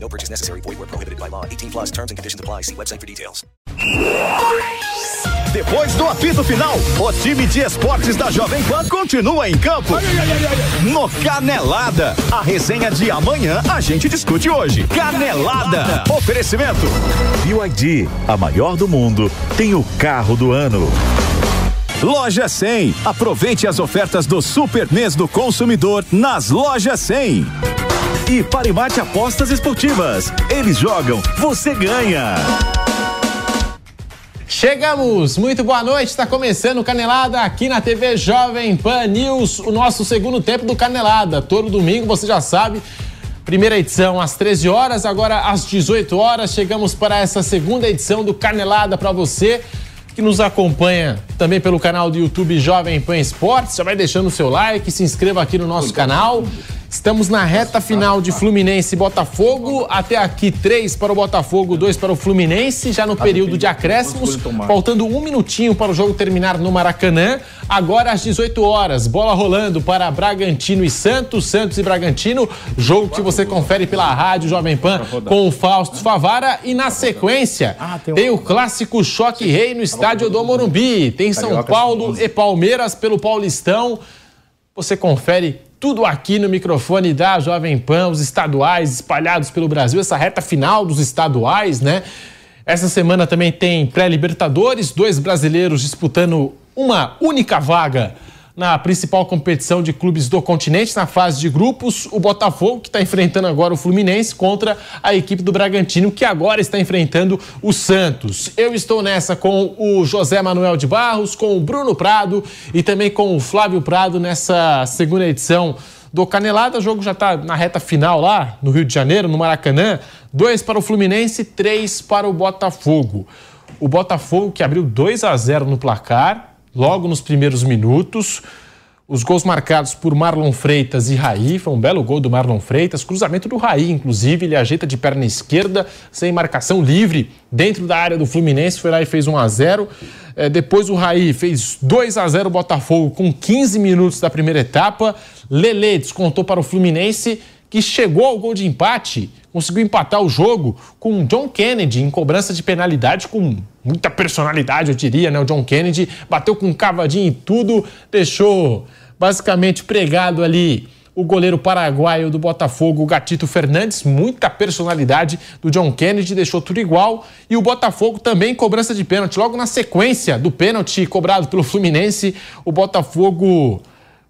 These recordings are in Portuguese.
No purchase necessary. Void where prohibited by law. 18 plus terms and conditions apply. See website for details. Depois do apito final, o time de esportes da Jovem Pan continua em campo. No Canelada. A resenha de amanhã a gente discute hoje. Canelada. Oferecimento. BYD, a maior do mundo, tem o carro do ano. Loja 100. Aproveite as ofertas do Super Mês do Consumidor nas Lojas 100. E Parimate Apostas Esportivas. Eles jogam, você ganha. Chegamos! Muito boa noite, está começando o Canelada aqui na TV Jovem Pan News, o nosso segundo tempo do Canelada. Todo domingo, você já sabe, primeira edição às 13 horas, agora às 18 horas. Chegamos para essa segunda edição do Canelada para você que nos acompanha também pelo canal do YouTube Jovem Pan Esportes. Já vai deixando o seu like, se inscreva aqui no nosso canal. Estamos na reta final de Fluminense e Botafogo. Até aqui, três para o Botafogo, dois para o Fluminense, já no período de acréscimos. Faltando um minutinho para o jogo terminar no Maracanã. Agora às 18 horas, bola rolando para Bragantino e Santos, Santos e Bragantino. Jogo que você confere pela rádio Jovem Pan com o Fausto Favara. E na sequência, tem o clássico Choque Rei no estádio do Morumbi. Tem São Paulo e Palmeiras pelo Paulistão. Você confere tudo aqui no microfone da Jovem Pan, os estaduais espalhados pelo Brasil, essa reta final dos estaduais, né? Essa semana também tem pré-Libertadores, dois brasileiros disputando uma única vaga na principal competição de clubes do continente, na fase de grupos, o Botafogo, que está enfrentando agora o Fluminense, contra a equipe do Bragantino, que agora está enfrentando o Santos. Eu estou nessa com o José Manuel de Barros, com o Bruno Prado e também com o Flávio Prado nessa segunda edição do Canelada. O jogo já está na reta final lá, no Rio de Janeiro, no Maracanã. Dois para o Fluminense, três para o Botafogo. O Botafogo que abriu 2 a 0 no placar, logo nos primeiros minutos. Os gols marcados por Marlon Freitas e Raí, foi um belo gol do Marlon Freitas, cruzamento do Raí, inclusive, ele ajeita de perna esquerda, sem marcação livre, dentro da área do Fluminense, foi lá e fez 1 a 0 é, Depois o Raí fez 2 a 0 Botafogo com 15 minutos da primeira etapa. Lele descontou para o Fluminense, que chegou ao gol de empate, conseguiu empatar o jogo com John Kennedy em cobrança de penalidade com muita personalidade, eu diria, né? O John Kennedy bateu com cavadinho e tudo, deixou basicamente pregado ali o goleiro paraguaio do Botafogo, o Gatito Fernandes, muita personalidade do John Kennedy, deixou tudo igual. E o Botafogo também cobrança de pênalti. Logo na sequência do pênalti cobrado pelo Fluminense, o Botafogo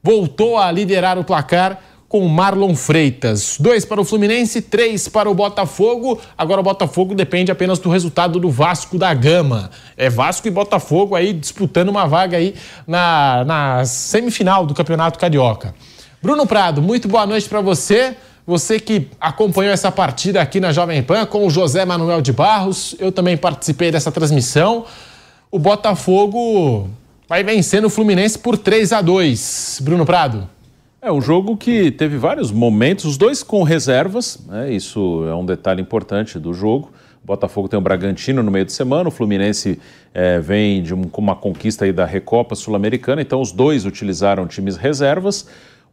voltou a liderar o placar com Marlon Freitas. Dois para o Fluminense, três para o Botafogo. Agora o Botafogo depende apenas do resultado do Vasco da Gama. É Vasco e Botafogo aí disputando uma vaga aí na, na semifinal do Campeonato Carioca. Bruno Prado, muito boa noite para você. Você que acompanhou essa partida aqui na Jovem Pan com o José Manuel de Barros. Eu também participei dessa transmissão. O Botafogo vai vencendo o Fluminense por 3 a 2. Bruno Prado. É um jogo que teve vários momentos, os dois com reservas, né? isso é um detalhe importante do jogo. O Botafogo tem o Bragantino no meio de semana, o Fluminense é, vem de um, uma conquista aí da Recopa Sul-Americana, então os dois utilizaram times reservas.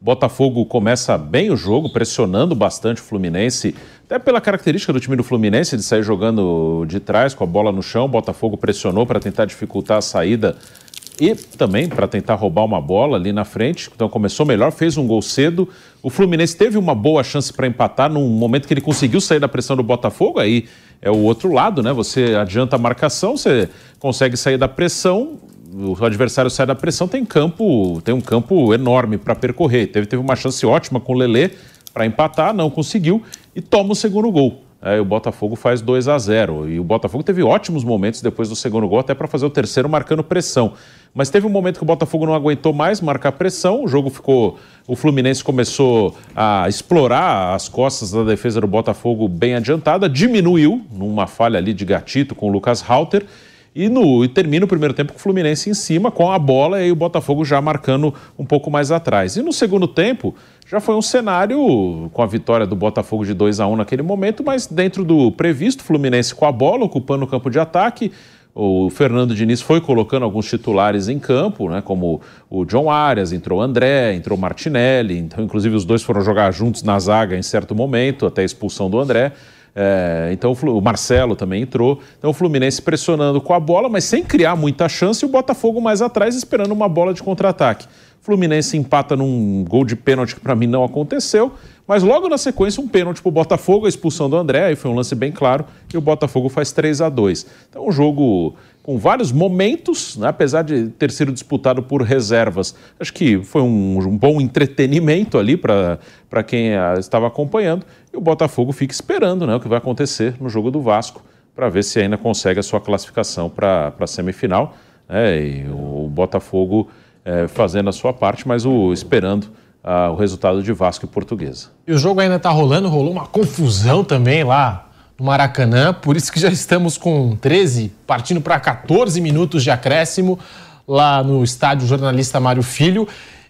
O Botafogo começa bem o jogo, pressionando bastante o Fluminense, até pela característica do time do Fluminense de sair jogando de trás com a bola no chão. O Botafogo pressionou para tentar dificultar a saída e também para tentar roubar uma bola ali na frente. Então começou melhor, fez um gol cedo. O Fluminense teve uma boa chance para empatar num momento que ele conseguiu sair da pressão do Botafogo. Aí é o outro lado, né? Você adianta a marcação, você consegue sair da pressão. O adversário sai da pressão, tem campo, tem um campo enorme para percorrer. Teve, teve uma chance ótima com o Lelê para empatar, não conseguiu e toma o segundo gol. É, o Botafogo faz 2 a 0 E o Botafogo teve ótimos momentos depois do segundo gol, até para fazer o terceiro marcando pressão. Mas teve um momento que o Botafogo não aguentou mais marcar pressão, o jogo ficou. O Fluminense começou a explorar as costas da defesa do Botafogo bem adiantada, diminuiu numa falha ali de gatito com o Lucas Halter. E, no, e termina o primeiro tempo com o Fluminense em cima, com a bola e o Botafogo já marcando um pouco mais atrás. E no segundo tempo, já foi um cenário com a vitória do Botafogo de 2 a 1 naquele momento, mas dentro do previsto, Fluminense com a bola, ocupando o campo de ataque. O Fernando Diniz foi colocando alguns titulares em campo, né, como o John Arias, entrou André, entrou Martinelli, então, inclusive os dois foram jogar juntos na zaga em certo momento, até a expulsão do André. É, então o Marcelo também entrou. Então o Fluminense pressionando com a bola, mas sem criar muita chance, e o Botafogo mais atrás esperando uma bola de contra-ataque. Fluminense empata num gol de pênalti que para mim não aconteceu, mas logo na sequência um pênalti para o Botafogo, a expulsão do André, aí foi um lance bem claro, e o Botafogo faz 3 a 2 Então um jogo com vários momentos, né, apesar de ter sido disputado por reservas. Acho que foi um, um bom entretenimento ali para quem a, estava acompanhando, e o Botafogo fica esperando né, o que vai acontecer no jogo do Vasco, para ver se ainda consegue a sua classificação para a semifinal. Né, e o Botafogo é, fazendo a sua parte, mas o, esperando o resultado de Vasco e Portuguesa. E o jogo ainda está rolando, rolou uma confusão também lá no Maracanã, por isso que já estamos com 13, partindo para 14 minutos de acréscimo lá no estádio Jornalista Mário Filho.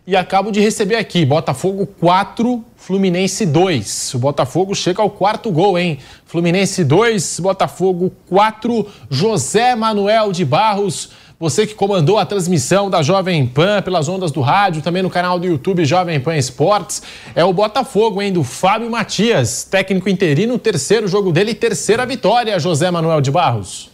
E acabo de receber aqui, Botafogo 4, Fluminense 2. O Botafogo chega ao quarto gol, hein? Fluminense 2, Botafogo 4, José Manuel de Barros você que comandou a transmissão da Jovem Pan pelas ondas do rádio, também no canal do YouTube Jovem Pan Esportes, é o Botafogo, hein, do Fábio Matias, técnico interino, terceiro jogo dele terceira vitória, José Manuel de Barros.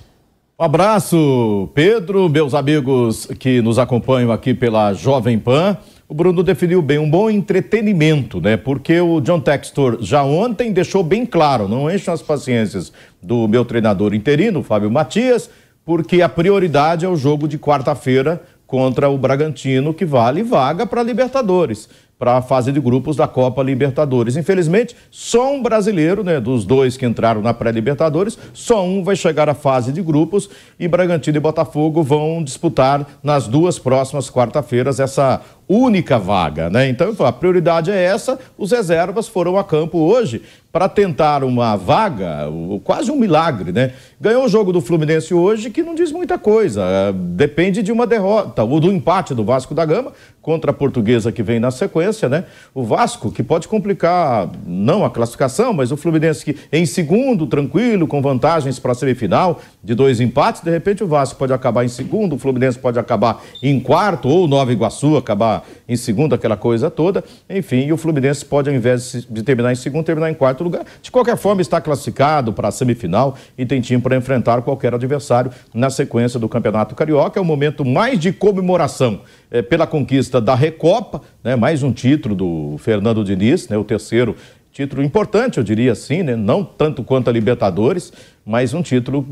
Um abraço, Pedro, meus amigos que nos acompanham aqui pela Jovem Pan. O Bruno definiu bem um bom entretenimento, né? Porque o John Textor já ontem deixou bem claro, não enchem as paciências do meu treinador interino, Fábio Matias, porque a prioridade é o jogo de quarta-feira contra o Bragantino, que vale vaga para Libertadores, para a fase de grupos da Copa Libertadores. Infelizmente, só um brasileiro, né, dos dois que entraram na pré-Libertadores, só um vai chegar à fase de grupos e Bragantino e Botafogo vão disputar nas duas próximas quarta-feiras essa única vaga, né? Então, a prioridade é essa. Os reservas foram a campo hoje para tentar uma vaga, quase um milagre, né? Ganhou o jogo do Fluminense hoje, que não diz muita coisa. É, depende de uma derrota, ou do empate do Vasco da Gama contra a Portuguesa que vem na sequência, né? O Vasco, que pode complicar não a classificação, mas o Fluminense que em segundo, tranquilo, com vantagens para a semifinal, de dois empates, de repente o Vasco pode acabar em segundo, o Fluminense pode acabar em quarto, ou o Nova Iguaçu acabar em segundo, aquela coisa toda. Enfim, e o Fluminense pode, ao invés de terminar em segundo, terminar em quarto lugar. De qualquer forma, está classificado para a semifinal e tem time para enfrentar qualquer adversário na sequência do Campeonato Carioca. É o momento mais de comemoração é, pela conquista da Recopa, né, mais um título do Fernando Diniz, né, o terceiro título importante, eu diria assim, né, não tanto quanto a Libertadores, mas um título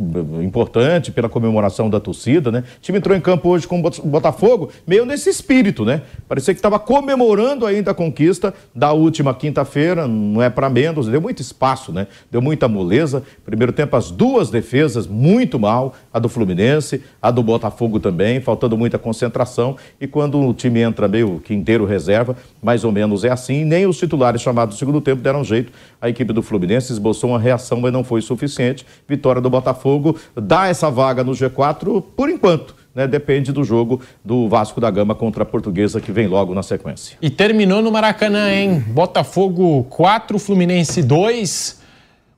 importante pela comemoração da torcida, né? O time entrou em campo hoje com o Botafogo, meio nesse espírito, né? Parecia que estava comemorando ainda a conquista da última quinta-feira, não é para menos, deu muito espaço, né? Deu muita moleza. Primeiro tempo, as duas defesas muito mal, a do Fluminense, a do Botafogo também, faltando muita concentração. E quando o time entra meio que inteiro reserva, mais ou menos é assim, nem os titulares chamados no segundo tempo deram jeito. A equipe do Fluminense esboçou uma reação, mas não foi suficiente vitória do Botafogo dá essa vaga no G4 por enquanto. Né, depende do jogo do Vasco da Gama contra a Portuguesa que vem logo na sequência. E terminou no Maracanã, hein? Botafogo 4, Fluminense 2.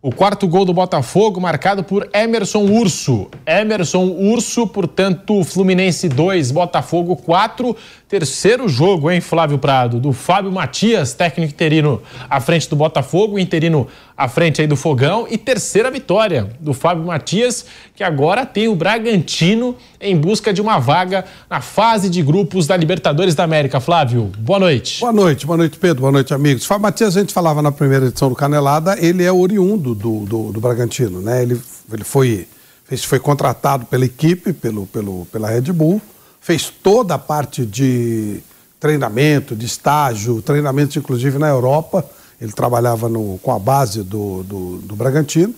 O quarto gol do Botafogo marcado por Emerson Urso. Emerson Urso, portanto, Fluminense 2, Botafogo 4. Terceiro jogo, hein, Flávio Prado? Do Fábio Matias, técnico interino à frente do Botafogo, interino à frente aí do Fogão. E terceira vitória do Fábio Matias, que agora tem o Bragantino em busca de uma vaga na fase de grupos da Libertadores da América. Flávio, boa noite. Boa noite, boa noite, Pedro, boa noite, amigos. Fábio Matias, a gente falava na primeira edição do Canelada, ele é oriundo do, do, do Bragantino, né? Ele, ele foi, foi contratado pela equipe, pelo, pelo, pela Red Bull fez toda a parte de treinamento, de estágio, treinamento inclusive na Europa. Ele trabalhava no, com a base do, do, do Bragantino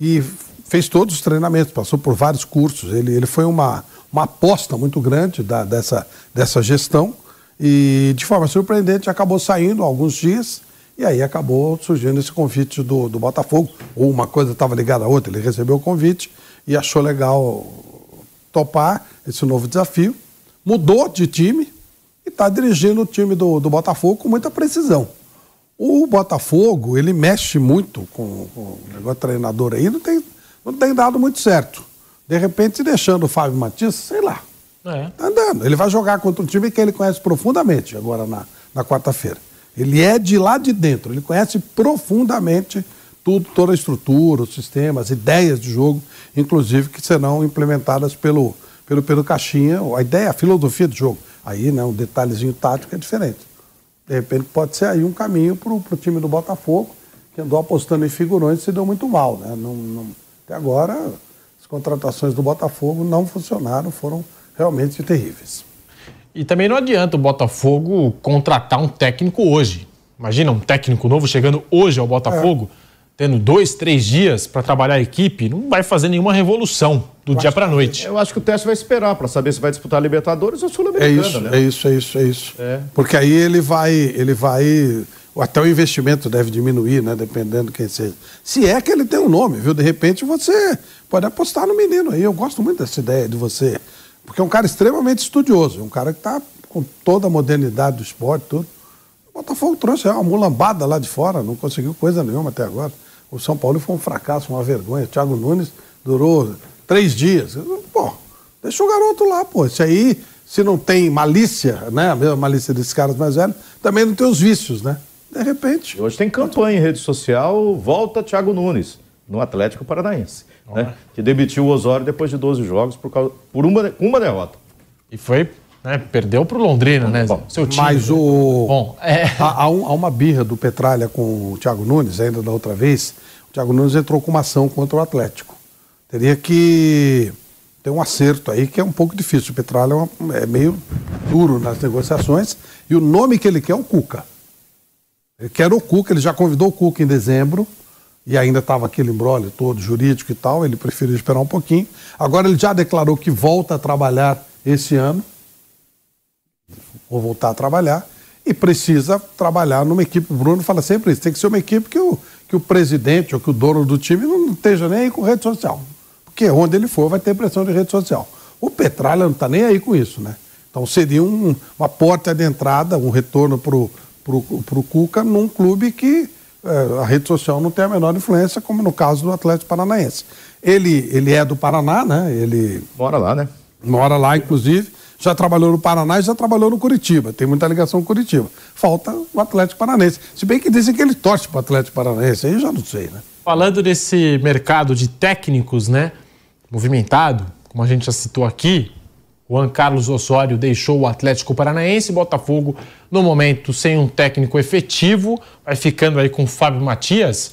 e fez todos os treinamentos, passou por vários cursos. Ele, ele foi uma, uma aposta muito grande da, dessa, dessa gestão e, de forma surpreendente, acabou saindo alguns dias e aí acabou surgindo esse convite do, do Botafogo. Ou uma coisa estava ligada à outra. Ele recebeu o convite e achou legal topar esse novo desafio. Mudou de time e está dirigindo o time do, do Botafogo com muita precisão. O Botafogo, ele mexe muito com, com o negócio treinador aí, não tem, não tem dado muito certo. De repente, deixando o Fábio Matias, sei lá, É. tá andando. Ele vai jogar contra um time que ele conhece profundamente agora na, na quarta-feira. Ele é de lá de dentro, ele conhece profundamente tudo, toda a estrutura, os sistemas, as ideias de jogo, inclusive que serão implementadas pelo, pelo Pedro Caixinha, a ideia, a filosofia de jogo. Aí, né, um detalhezinho tático é diferente. De repente pode ser aí um caminho para o time do Botafogo, que andou apostando em figurões e se deu muito mal. Né? Não, não- até agora, as contratações do Botafogo não funcionaram, foram realmente terríveis. E também não adianta o Botafogo contratar um técnico hoje. Imagina um técnico novo chegando hoje ao Botafogo, tendo dois, três dias para trabalhar a equipe, não vai fazer nenhuma revolução do dia para noite. Eu acho que o teste vai esperar para saber se vai disputar a Libertadores ou É Sul-Americana, isso, né? é isso, é isso, é isso. É. Porque aí ele vai, ele vai, até o investimento deve diminuir, né? Dependendo quem seja. Se é que ele tem um nome, viu? De repente você pode apostar no menino aí. Eu gosto muito dessa ideia de você, porque é um cara extremamente estudioso, um cara que está com toda a modernidade do esporte, tudo. O Botafogo trouxe uma mulambada lá de fora, não conseguiu coisa nenhuma até agora. O São Paulo foi um fracasso, uma vergonha. O Thiago Nunes durou três dias. Pô, deixa o garoto lá, pô. Isso aí, se não tem malícia, né? A mesma malícia desses caras mais velhos, também não tem os vícios, né? De repente. E Hoje tem campanha em rede social, volta Thiago Nunes, no Atlético Paranaense, né? que demitiu o Osório depois de 12 jogos por, causa, por uma, uma derrota. E foi, né, perdeu pro Londrina, né? Bom, Seu time. Mas o. Bom, é. Há, há um- há uma birra do Petralha com o Thiago Nunes, ainda da outra vez. O Thiago Nunes entrou com uma ação contra o Atlético. Teria que ter um acerto aí, que é um pouco difícil. O Petralha é, uma- é meio duro nas negociações. E o nome que ele quer é o Cuca. Ele quer o Cuca, ele já convidou o Cuca em dezembro. E ainda estava aquele embrólio todo jurídico e tal, ele preferiu esperar um pouquinho. Agora ele já declarou que volta a trabalhar esse ano vou voltar a trabalhar e precisa trabalhar numa equipe. O Bruno fala sempre isso: tem que ser uma equipe que o, que o presidente ou que o dono do time não esteja nem aí com rede social. Porque onde ele for vai ter pressão de rede social. O Petralha não está nem aí com isso, né? Então seria um- uma porta de entrada, um retorno para o pro, pro Cuca num clube que eh, a rede social não tem a menor influência, como no caso do Atlético Paranaense. Ele, ele é do Paraná, né? Ele Bora lá, né? mora lá, inclusive, já trabalhou no Paraná e já trabalhou no Curitiba. Tem muita ligação com Curitiba. Falta o Atlético Paranaense. Se bem que dizem que ele torce para o Atlético Paranaense, aí eu já não sei, né? Falando desse mercado de técnicos, né, movimentado, como a gente já citou aqui, o Juan Carlos Osório deixou o Atlético Paranaense, Botafogo, no momento, sem um técnico efetivo, vai ficando aí com o Fábio Matias,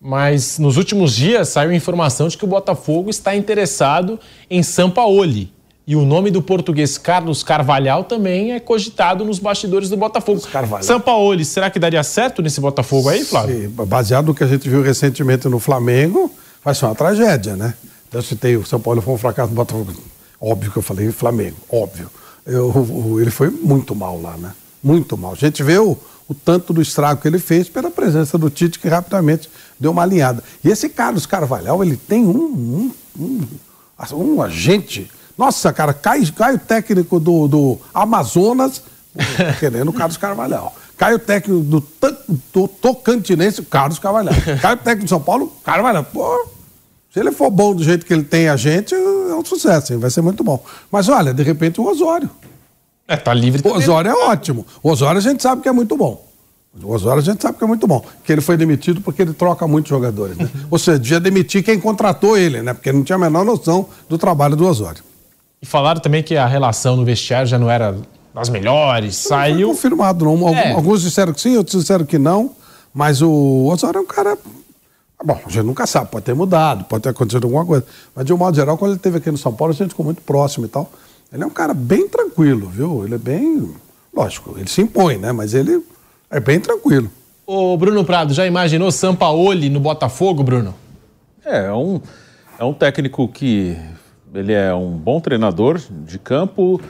mas nos últimos dias saiu informação de que o Botafogo está interessado em Sampaoli. E o nome do português Carlos Carvalhal também é cogitado nos bastidores do Botafogo. Sampaoli, será que daria certo nesse Botafogo aí, Flávio? Se- baseado no que a gente viu recentemente no Flamengo, vai ser uma tragédia, né? Eu citei o São Paulo foi um fracasso do Botafogo. Óbvio que eu falei Flamengo, óbvio. Eu- ele foi muito mal lá, né? Muito mal. A gente vê o, o tanto do estrago que ele fez pela presença do Tite, que rapidamente deu uma alinhada. E esse Carlos Carvalhal, ele tem um, um, um, um agente. Nossa, cara, cai, cai o técnico do, do Amazonas querendo o Carlos Carvalhal. Cai o técnico do, do Tocantinense, Carlos Carvalhal. Cai o técnico de São Paulo, Carvalhal. Pô, se ele for bom do jeito que ele tem a gente, é um sucesso, hein? vai ser muito bom. Mas olha, de repente o Osório. É, tá livre O também. Osório é ótimo. O Osório a gente sabe que é muito bom. O Osório a gente sabe que é muito bom. Que ele foi demitido porque ele troca muitos jogadores. Né? Ou seja, devia demitir quem contratou ele, né? Porque ele não tinha a menor noção do trabalho do Osório. E falaram também que a relação no vestiário já não era das melhores. Não foi Saiu. confirmado, não. É. Alguns disseram que sim, outros disseram que não. Mas o Osório é um cara. Bom, a gente nunca sabe, pode ter mudado, pode ter acontecido alguma coisa. Mas de um modo geral, quando ele esteve aqui no São Paulo, a gente ficou muito próximo e tal. Ele é um cara bem tranquilo, viu? Ele é bem. Lógico, ele se impõe, né? Mas ele é bem tranquilo. Ô, Bruno Prado, já imaginou Sampaoli no Botafogo, Bruno? É, é um, é um técnico que ele é um bom treinador de campo,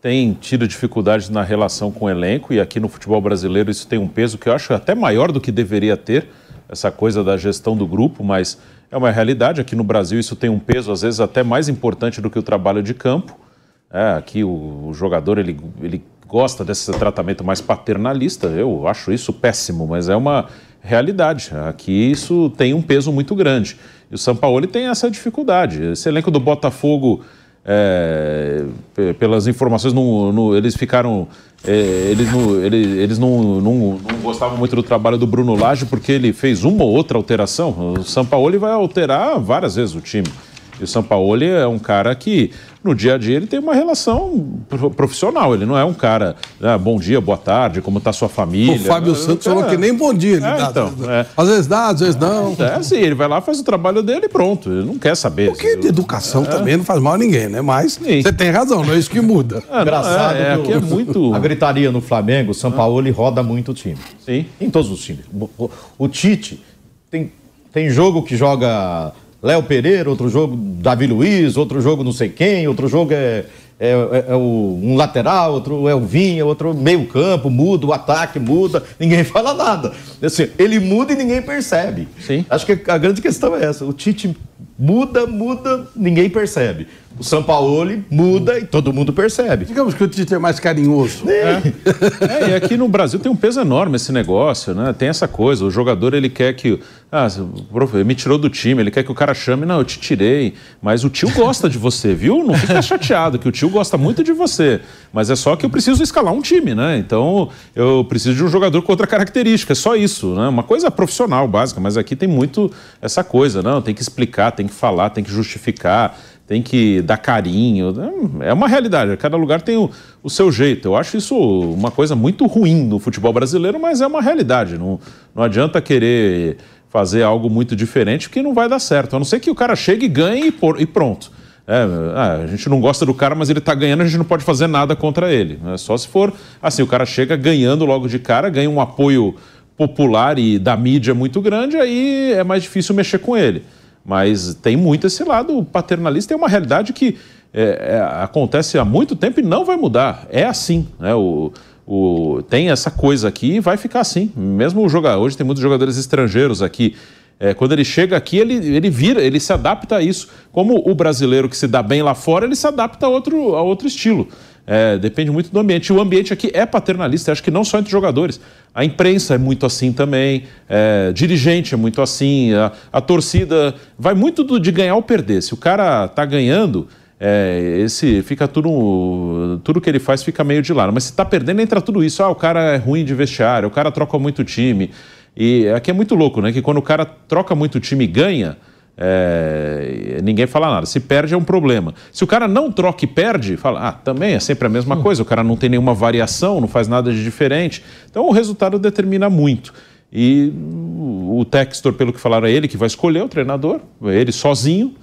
tem tido dificuldades na relação com o elenco e aqui no futebol brasileiro isso tem um peso que eu acho até maior do que deveria ter, essa coisa da gestão do grupo, mas é uma realidade. Aqui no Brasil isso tem um peso às vezes até mais importante do que o trabalho de campo. É, aqui o, o jogador ele, ele gosta desse tratamento mais paternalista. Eu acho isso péssimo, mas é uma realidade. Aqui isso tem um peso muito grande. E o São Paulo tem essa dificuldade. Esse elenco do Botafogo, é, pelas informações, eles ficaram. É, eles não, eles, eles não, não, não, gostavam muito do trabalho do Bruno Lage porque ele fez uma ou outra alteração. O São Paulo vai alterar várias vezes o time. E o Sampaoli é um cara que, no dia a dia, ele tem uma relação profissional. Ele não é um cara, ah, bom dia, boa tarde, como está sua família. O Fábio Santos falou que nem bom dia ele é, dá. Então, é. Às vezes dá, às vezes não. É assim, ele vai lá, faz o trabalho dele e pronto. Ele não quer saber. Porque de educação é. também não faz mal a ninguém, né? Mas Sim. você tem razão, não é isso que muda. É, Engraçado é, aqui é muito... A gritaria no Flamengo, o São Paulo ele roda muito o time. Sim. Em todos os times. O, o Tite tem, tem jogo que joga Léo Pereira, outro jogo Davi Luiz, outro jogo não sei quem, outro jogo é, é, é, é o, um lateral, outro é o Vinha, outro meio campo, muda, o ataque muda, ninguém fala nada. Assim, ele muda e ninguém percebe. Sim. Acho que a grande questão é essa. O Tite muda, muda, ninguém percebe. O Sampaoli muda e todo mundo percebe. Digamos que o Tite é mais carinhoso. É. é. e aqui no Brasil tem um peso enorme esse negócio, né? Tem essa coisa, o jogador ele quer que. Ah, me tirou do time, ele quer que o cara chame, não, eu te tirei. Mas o tio gosta de você, viu? Não fica chateado, que o tio gosta muito de você. Mas é só que eu preciso escalar um time, né? Então eu preciso de um jogador com outra característica, é só isso, né? Uma coisa profissional, básica, mas aqui tem muito essa coisa, não? Tem que explicar, tem que falar, tem que justificar tem que dar carinho. É uma realidade, cada lugar tem o, o, seu jeito. Eu acho isso uma coisa muito ruim no futebol brasileiro, mas é uma realidade. Não, não adianta querer fazer algo muito diferente, porque não vai dar certo. A não ser que o cara chegue, ganhe e, por, e pronto. É, ah, a gente não gosta do cara, mas ele está ganhando, a gente não pode fazer nada contra ele. É só se for assim, o cara chega ganhando logo de cara, ganha um apoio popular e da mídia muito grande, aí é mais difícil mexer com ele. Mas tem muito esse lado paternalista, é uma realidade que é, é, acontece há muito tempo e não vai mudar. É assim, né? O, o, tem essa coisa aqui e vai ficar assim. Mesmo o jogador, hoje tem muitos jogadores estrangeiros aqui. É, quando ele chega aqui, ele, ele vira, ele se adapta a isso. Como o brasileiro que se dá bem lá fora, ele se adapta a outro, a outro estilo. É, depende muito do ambiente. O ambiente aqui é paternalista, acho que não só entre jogadores. A imprensa é muito assim também, é, dirigente é muito assim, a, a torcida vai muito do, de ganhar ou perder. Se o cara tá ganhando, é, esse fica tudo tudo que ele faz fica meio de lado. Mas se tá perdendo entra tudo isso. Ah, o cara é ruim de vestiário, o cara troca muito time. E aqui é muito louco, né? Que quando o cara troca muito time e ganha, é, ninguém fala nada. Se perde é um problema. Se o cara não troca e perde, fala, ah, também é sempre a mesma coisa. O cara não tem nenhuma variação, não faz nada de diferente. Então o resultado determina muito. E o Textor, pelo que falaram, é ele que vai escolher o treinador, ele sozinho.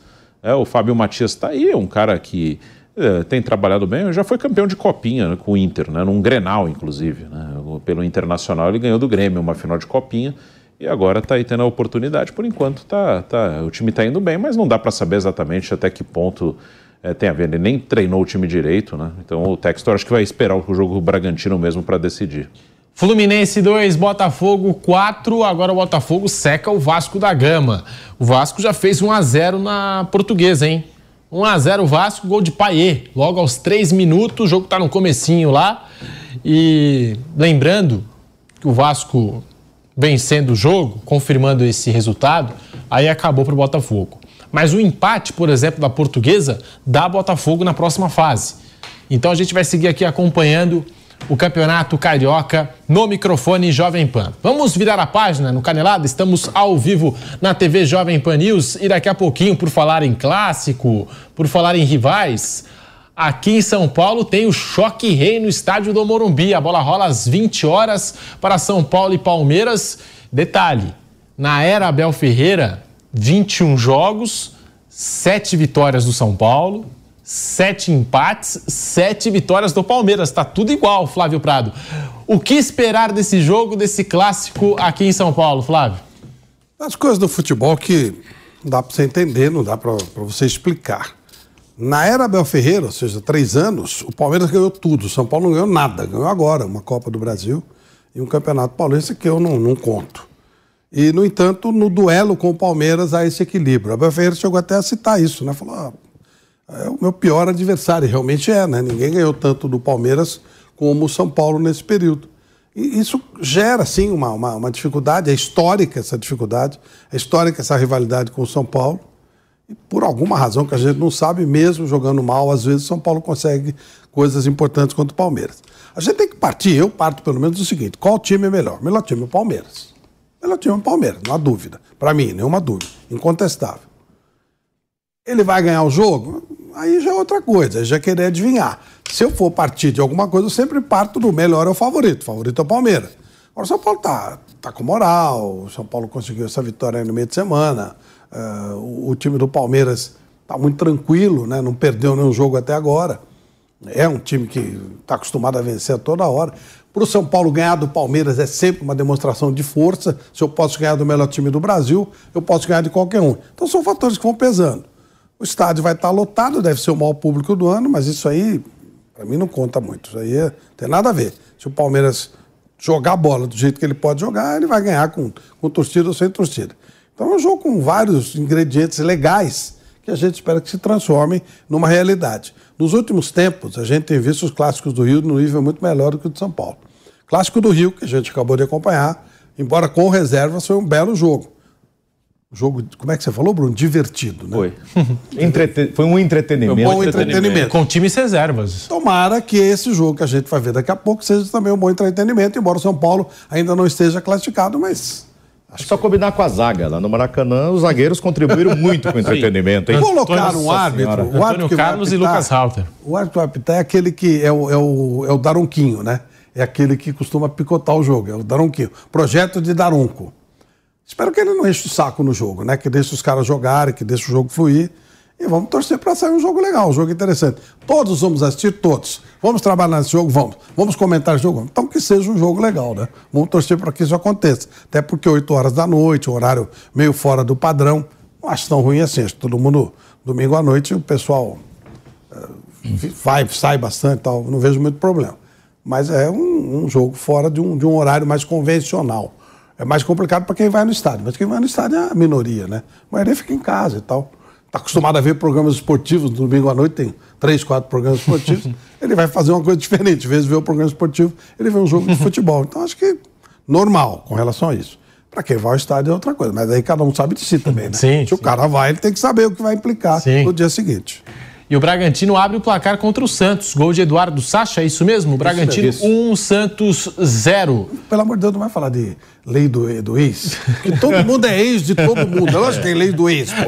É, o Fábio Matias está aí, é um cara que é, tem trabalhado bem, já foi campeão de copinha né, com o Inter, né, num Grenal, inclusive. Né, pelo Internacional ele ganhou do Grêmio uma final de copinha. E agora está aí tendo a oportunidade. Por enquanto, tá, tá, o time está indo bem, mas não dá para saber exatamente até que ponto é, tem a ver. Ele nem treinou o time direito, né? Então o Textor acho que vai esperar o jogo Bragantino mesmo para decidir. Fluminense 2, Botafogo 4. Agora o Botafogo seca o Vasco da Gama. O Vasco já fez 1 a 0 na Portuguesa, hein? 1 a 0 Vasco, gol de Paier. Logo aos 3 minutos, o jogo está no comecinho lá. E lembrando que o Vasco vencendo o jogo, confirmando esse resultado, aí acabou para o Botafogo. Mas o empate, por exemplo, da Portuguesa dá Botafogo na próxima fase. Então a gente vai seguir aqui acompanhando o Campeonato Carioca no microfone Jovem Pan. Vamos virar a página no Canelada? Estamos ao vivo na TV Jovem Pan News e daqui a pouquinho, por falar em clássico, por falar em rivais, Aqui em São Paulo tem o Choque Rei no estádio do Morumbi. A bola rola às 20 horas para São Paulo e Palmeiras. Detalhe: na era Abel Ferreira, 21 jogos, 7 vitórias do São Paulo, 7 empates, 7 vitórias do Palmeiras. Está tudo igual, Flávio Prado. O que esperar desse jogo, desse clássico aqui em São Paulo, Flávio? As coisas do futebol que não dá para você entender, não dá para você explicar. Na era Abel Ferreira, ou seja, três anos, o Palmeiras ganhou tudo. O São Paulo não ganhou nada. Ganhou agora uma Copa do Brasil e um Campeonato Paulista que eu não, não conto. E, no entanto, no duelo com o Palmeiras há esse equilíbrio. Abel Ferreira chegou até a citar isso, né? Falou, ah, é o meu pior adversário. Realmente é, né? Ninguém ganhou tanto do Palmeiras como o São Paulo nesse período. E isso gera, sim, uma, uma, uma, dificuldade, é histórica essa dificuldade, é histórica essa rivalidade com o São Paulo. E por alguma razão que a gente não sabe, mesmo jogando mal, às vezes São Paulo consegue coisas importantes contra o Palmeiras. A gente tem que partir, eu parto pelo menos do seguinte: qual time é melhor? Melhor time é o Palmeiras. Melhor time é o Palmeiras, não há dúvida. Para mim, nenhuma dúvida. Incontestável. Ele vai ganhar o jogo? Aí já é outra coisa, já querer adivinhar. Se eu for partir de alguma coisa, eu sempre parto do melhor é o favorito. O favorito é o Palmeiras. Agora, o São Paulo tá, tá com moral, o São Paulo conseguiu essa vitória no meio de semana. Uh, o, time do Palmeiras tá muito tranquilo, né? não perdeu nenhum jogo até agora. É um time que está acostumado a vencer toda hora. Para o São Paulo ganhar do Palmeiras é sempre uma demonstração de força. Se eu posso ganhar do melhor time do Brasil, eu posso ganhar de qualquer um. Então são fatores que vão pesando. O estádio vai estar lotado, deve ser o maior público do ano, mas isso aí, para mim, não conta muito. Isso aí é, tem nada a ver. Se o Palmeiras jogar a bola do jeito que ele pode jogar, ele vai ganhar com, com torcida ou sem torcida. Então é um jogo com vários ingredientes legais que a gente espera que se transformem numa realidade. Nos últimos tempos, a gente tem visto os clássicos do Rio no nível muito melhor do que o de São Paulo. Clássico do Rio, que a gente acabou de acompanhar, embora com reservas, foi um belo jogo jogo, como é que você falou, Bruno? Divertido, né? Foi. Entrete... Foi um entretenimento. Um bom entretenimento. Com times reservas. Tomara que esse jogo que a gente vai ver daqui a pouco seja também um bom entretenimento, embora o São Paulo ainda não esteja classificado, mas. Acho só combinar com a zaga. Lá no Maracanã, os zagueiros contribuíram muito com o entretenimento. Hein? Colocaram um árbitro. O árbitro Carlos apitar, e Lucas Halter. O árbitro vai apitar é aquele que é o, é, o, é o Daronquinho, né? É aquele que costuma picotar o jogo, é o Daronquinho. Projeto de Daronco. Espero que ele não enche o saco no jogo, né? Que deixe os caras jogarem, que deixe o jogo fluir. E vamos torcer para sair um jogo legal, um jogo interessante. Todos vamos assistir, todos. Vamos trabalhar nesse jogo? Vamos. Vamos comentar o jogo? Então que seja um jogo legal, né? Vamos torcer para que isso aconteça. Até porque 8 horas da noite, horário meio fora do padrão, não acho tão ruim assim. Acho todo mundo, domingo à noite, o pessoal uh, vai, sai bastante tal. Não vejo muito problema. Mas é um, um jogo fora de um, de um horário mais convencional. É mais complicado para quem vai no estádio, mas quem vai no estádio é a minoria, né? A maioria fica em casa e tal. Está acostumado a ver programas esportivos, no domingo à noite tem três, quatro programas esportivos. ele vai fazer uma coisa diferente. Às vezes vê o programa esportivo, ele vê um jogo de futebol. Então acho que normal com relação a isso. Para quem vai ao estádio é outra coisa, mas aí cada um sabe de si também, né? Sim, Se sim. o cara vai, ele tem que saber o que vai implicar sim. no dia seguinte. E o Bragantino abre o placar contra o Santos. Gol de Eduardo Sacha, é isso mesmo? Bragantino 1, um, Santos 0. Pelo amor de Deus, não vai falar de lei do, do ex. Porque todo mundo é ex de todo mundo. Eu acho que tem lei do ex, pô.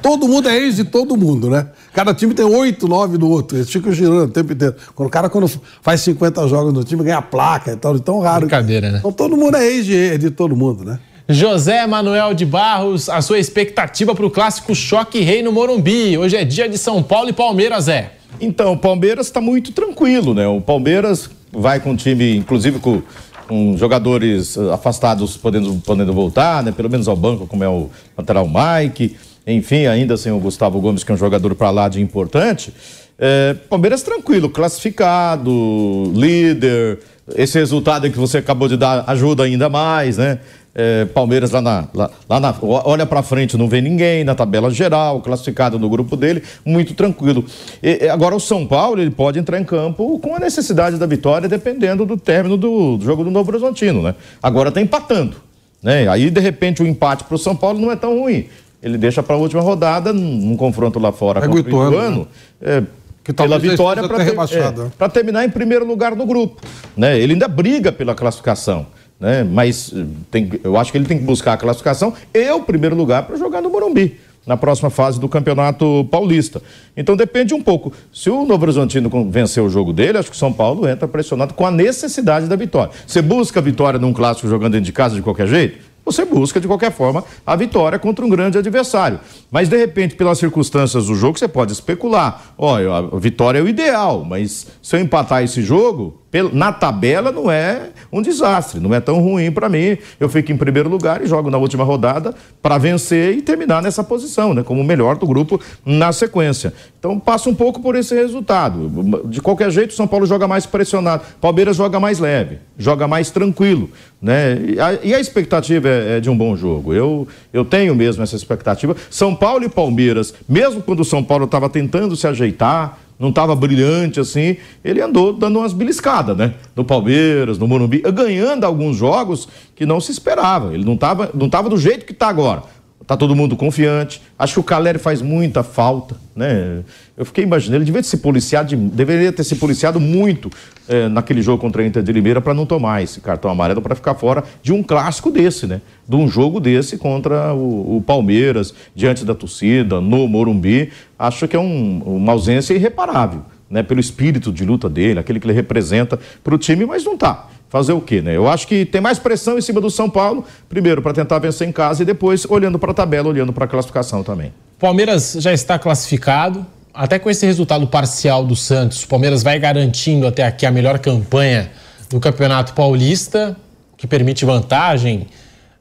Todo mundo é ex de todo mundo, né? Cada time tem oito, nove do outro. Eles ficam girando o tempo inteiro. Quando o cara, quando faz 50 jogos no time, ganha placa e tal. De tão raro. Brincadeira, né? Então todo mundo é ex de, de todo mundo, né? José Manuel de Barros, a sua expectativa para o clássico Choque Rei no Morumbi. Hoje é dia de São Paulo e Palmeiras, é. Então, o Palmeiras está muito tranquilo, né? O Palmeiras vai com o time, inclusive com, com jogadores eh, afastados podendo, podendo voltar, né? Pelo menos ao banco, como é o lateral Mike. Enfim, ainda sem o Gustavo Gomes, que é um jogador para lá de importante. É, Palmeiras tranquilo, classificado, líder. Esse resultado que você acabou de dar ajuda ainda mais, né? É, Palmeiras lá na, lá, lá na olha para frente, não vê ninguém na tabela geral, classificado no grupo dele, muito tranquilo. E, agora o São Paulo ele pode entrar em campo com a necessidade da vitória, dependendo do término do, do jogo do Novo Horizontino, né? Agora está empatando, né? Aí de repente o empate para o São Paulo não é tão ruim. Ele deixa para a última rodada, num, confronto lá fora é com o Ituano, né? é, que pela vitória para ter, é, terminar em primeiro lugar no grupo. Né? Ele ainda briga pela classificação né? Mas eh, tem, eu acho que ele tem que buscar a classificação e o primeiro lugar para jogar no Morumbi na próxima fase do Campeonato Paulista. Então depende um pouco. Se o Novo Horizontino vencer o jogo dele, acho que o São Paulo entra pressionado com a necessidade da vitória. Você busca a vitória num clássico jogando dentro de casa de qualquer jeito? Você busca, de qualquer forma, a vitória contra um grande adversário. Mas, de repente, pelas circunstâncias do jogo, você pode especular. Olha, a vitória é o ideal, mas se eu empatar esse jogo, na tabela não é um desastre, não é tão ruim para mim. Eu fico em primeiro lugar e jogo na última rodada para vencer e terminar nessa posição, né, como o melhor do grupo na sequência. Então passa um pouco por esse resultado. De qualquer jeito, São Paulo joga mais pressionado, Palmeiras joga mais leve, joga mais tranquilo, né? E a, e a expectativa é, é, de um bom jogo. Eu, eu tenho mesmo essa expectativa. São Paulo e Palmeiras, mesmo quando o São Paulo estava tentando se ajeitar, não estava brilhante assim, ele andou dando umas beliscadas, né? No Palmeiras, no Morumbi, ganhando alguns jogos que não se esperava. Ele não estava não tava do jeito que está agora. Tá todo mundo confiante. Acho que o Caleri faz muita falta, né? Eu fiquei imaginando, ele devia ter se policiado, deveria ter se policiado muito é, naquele jogo contra a Inter de Limeira para não tomar esse cartão amarelo para ficar fora de um clássico desse, né? De um jogo desse contra o, o Palmeiras, diante da torcida, no Morumbi. Acho que é um, uma ausência irreparável, né? Pelo espírito de luta dele, aquele que ele representa para o time, mas não está fazer o quê, né? Eu acho que tem mais pressão em cima do São Paulo, primeiro para tentar vencer em casa e depois olhando para a tabela, olhando para a classificação também. Palmeiras já está classificado, até com esse resultado parcial do Santos, o Palmeiras vai garantindo até aqui a melhor campanha do Campeonato Paulista, que permite vantagem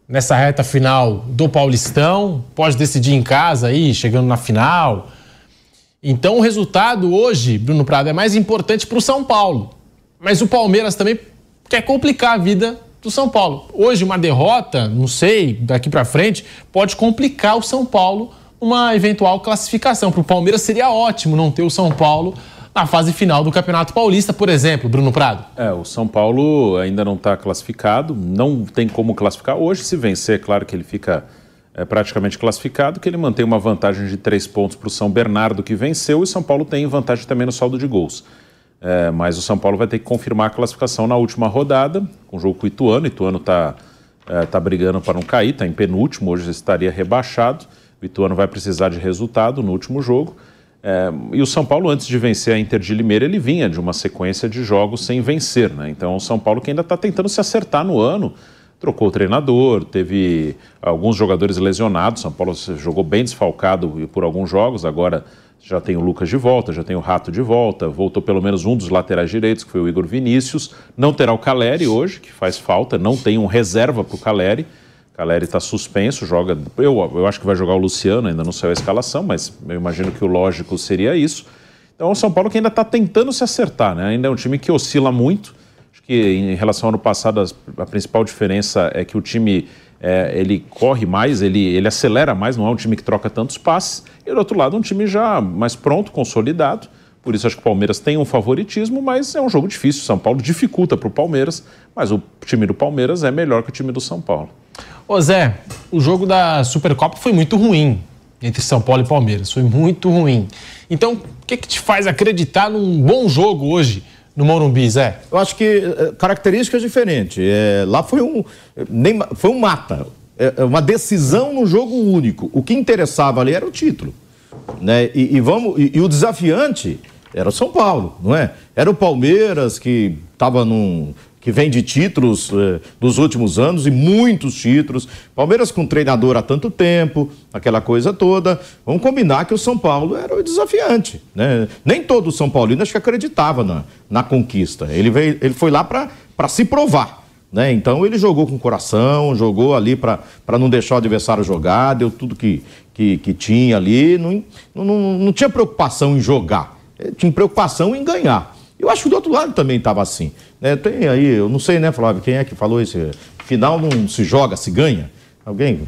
nessa reta final do Paulistão, pode decidir em casa aí, chegando na final. Então o resultado hoje, Bruno Prado, é mais importante para o São Paulo. Mas o Palmeiras também quer complicar a vida do São Paulo. Hoje, uma derrota, não sei, daqui para frente, pode complicar o São Paulo uma eventual classificação. Para o Palmeiras seria ótimo não ter o São Paulo na fase final do Campeonato Paulista, por exemplo, Bruno Prado. É, o São Paulo ainda não está classificado, não tem como classificar. Hoje, se vencer, é claro que ele fica é, praticamente classificado, que ele mantém uma vantagem de três pontos para o São Bernardo, que venceu, e São Paulo tem vantagem também no saldo de gols. É, mas o São Paulo vai ter que confirmar a classificação na última rodada, com o jogo com o Ituano. Ituano está é, tá brigando para não cair, está em penúltimo, hoje estaria rebaixado. O Ituano vai precisar de resultado no último jogo. É, e o São Paulo, antes de vencer a Inter de Limeira, ele vinha de uma sequência de jogos sem vencer. Né? Então, o São Paulo que ainda está tentando se acertar no ano, trocou o treinador, teve alguns jogadores lesionados. São Paulo jogou bem desfalcado por alguns jogos, agora já tem o Lucas de volta, já tem o Rato de volta, voltou pelo menos um dos laterais direitos, que foi o Igor Vinícius. Não terá o Caleri hoje, que faz falta, não tem um reserva para o Caleri. Caleri está suspenso, joga. Eu, eu acho que vai jogar o Luciano, ainda não saiu a escalação, mas eu imagino que o lógico seria isso. Então o São Paulo que ainda está tentando se acertar, né? Ainda é um time que oscila muito. Acho que em relação ao ano passado, a, a principal diferença é que o time é, ele corre mais, ele, ele acelera mais, não é um time que troca tantos passes. E do outro lado, um time já mais pronto, consolidado. Por isso acho que o Palmeiras tem um favoritismo, mas é um jogo difícil. São Paulo dificulta para o Palmeiras, mas o time do Palmeiras é melhor que o time do São Paulo. Ô Zé, o jogo da Supercopa foi muito ruim entre São Paulo e Palmeiras. Foi muito ruim. Então, o que, que te faz acreditar num bom jogo hoje? No Morumbi, Zé? Eu acho que é, características diferentes. É, lá foi um, nem, foi um mata, é, é, uma decisão no jogo único. O que interessava ali era o título. Né? E, e vamos, e, e o desafiante era São Paulo, não é? Era o Palmeiras que estava num, que vem de títulos eh, dos últimos anos e muitos títulos. Palmeiras com treinador há tanto tempo, aquela coisa toda. Vamos combinar que o São Paulo era o desafiante. Né? Nem todo São Paulino acho que acreditava na, na conquista. Ele, veio, ele foi lá para se provar. Né? Então ele jogou com coração, jogou ali para não deixar o adversário jogar, deu tudo que, que, que tinha ali. Não, não, não tinha preocupação em jogar, tinha preocupação em ganhar. Eu acho que do outro lado também estava assim. É, tem aí, eu não sei, né, Flávio, quem é que falou isso? Final não se joga, se ganha. Alguém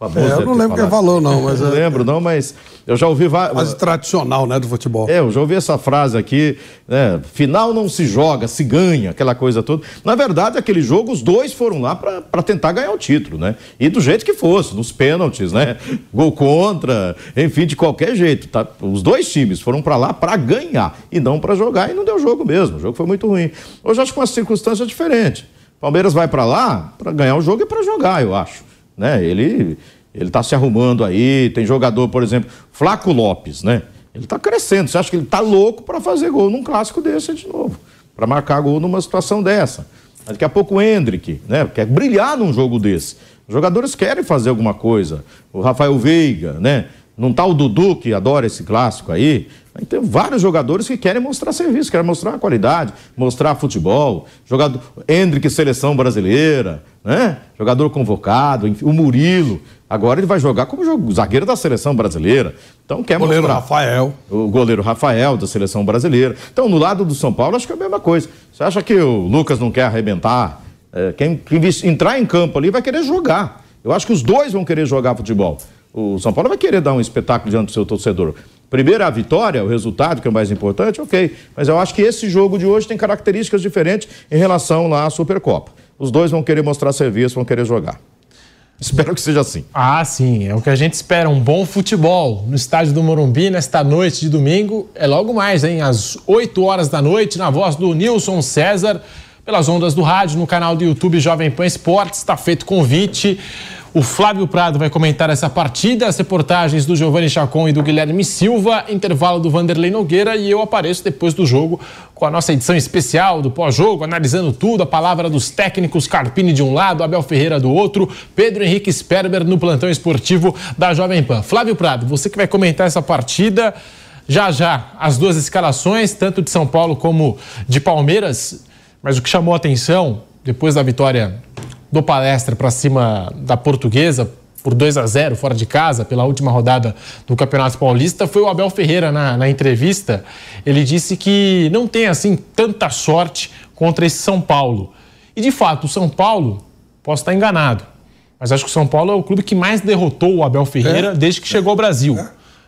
é, eu não lembro quem falou, não, mas. Não é... lembro, não, mas eu já ouvi várias. Quase tradicional, né, do futebol. É, eu já ouvi essa frase aqui, né? Final não se joga, se ganha, aquela coisa toda. Na verdade, aquele jogo, os dois foram lá para tentar ganhar o título, né? E do jeito que fosse, nos pênaltis, né? Gol contra, enfim, de qualquer jeito. Tá? Os dois times foram para lá para ganhar e não para jogar, e não deu jogo mesmo. O jogo foi muito ruim. Hoje acho que uma circunstância diferente. Palmeiras vai para lá para ganhar o jogo e para jogar, eu acho. Né? Ele ele está se arrumando aí. Tem jogador, por exemplo, Flaco Lopes, né? Ele está crescendo. Você acha que ele está louco para fazer gol num clássico desse de novo? Para marcar gol numa situação dessa. Daqui a pouco o Hendrick, né? Quer brilhar num jogo desse. Os jogadores querem fazer alguma coisa. O Rafael Veiga, né? Não tá o Dudu, que adora esse clássico aí. Tem vários jogadores que querem mostrar serviço, querem mostrar qualidade, mostrar futebol. Jogador Hendrick, seleção brasileira, né? Jogador convocado, o Murilo. Agora ele vai jogar como jogo- zagueiro da seleção brasileira. Então quer Goleiro mostrar. Rafael. O goleiro Rafael da seleção brasileira. Então, no lado do São Paulo, acho que é a mesma coisa. Você acha que o Lucas não quer arrebentar? É, quem, quem entrar em campo ali vai querer jogar. Eu acho que os dois vão querer jogar futebol. O São Paulo vai querer dar um espetáculo diante do seu torcedor. Primeiro a vitória, o resultado, que é o mais importante, ok. Mas eu acho que esse jogo de hoje tem características diferentes em relação lá à Supercopa. Os dois vão querer mostrar serviço, vão querer jogar. Espero que seja assim. Ah, sim, é o que a gente espera, um bom futebol no estádio do Morumbi nesta noite de domingo. É logo mais, hein? Às 8 horas da noite, na voz do Nilson César, pelas ondas do rádio, no canal do YouTube Jovem Pan Esportes. Está feito convite. O Flávio Prado vai comentar essa partida, as reportagens do Giovanni Chacon e do Guilherme Silva, intervalo do Vanderlei Nogueira e eu apareço depois do jogo com a nossa edição especial do pós-jogo, analisando tudo, a palavra dos técnicos, Carpini de um lado, Abel Ferreira do outro, Pedro Henrique Sperber no plantão esportivo da Jovem Pan. Flávio Prado, você que vai comentar essa partida, já já as duas escalações, tanto de São Paulo como de Palmeiras, mas o que chamou a atenção depois da vitória do Palestra para cima da Portuguesa por 2 a 0 fora de casa pela última rodada do Campeonato Paulista foi o Abel Ferreira na, na entrevista. Ele disse que não tem assim tanta sorte contra esse São Paulo. E de fato, o São Paulo, posso estar enganado, mas acho que o São Paulo é o clube que mais derrotou o Abel Ferreira desde que chegou ao Brasil.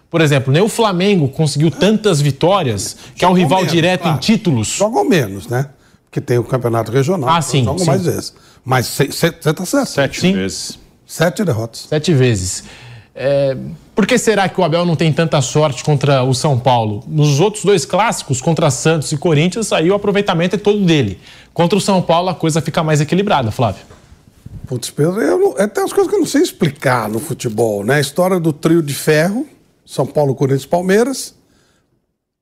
Por exemplo, nem o Flamengo conseguiu tantas vitórias, que é o Jogou rival menos, direto em claro. títulos. Jogam menos, né? Porque tem o campeonato regional. Ah, então sim, sim. mais vezes. Mas você está certo. Sete Sim. vezes. Sete derrotas. Sete vezes. É, por que será que o Abel não tem tanta sorte contra o São Paulo? Nos outros dois clássicos, contra Santos e Corinthians, aí o aproveitamento é todo dele. Contra o São Paulo, a coisa fica mais equilibrada, Flávio. Putz, Pedro, eu não, é, tem umas coisas que eu não sei explicar no futebol, né? A história do trio de ferro, São Paulo, Corinthians e Palmeiras.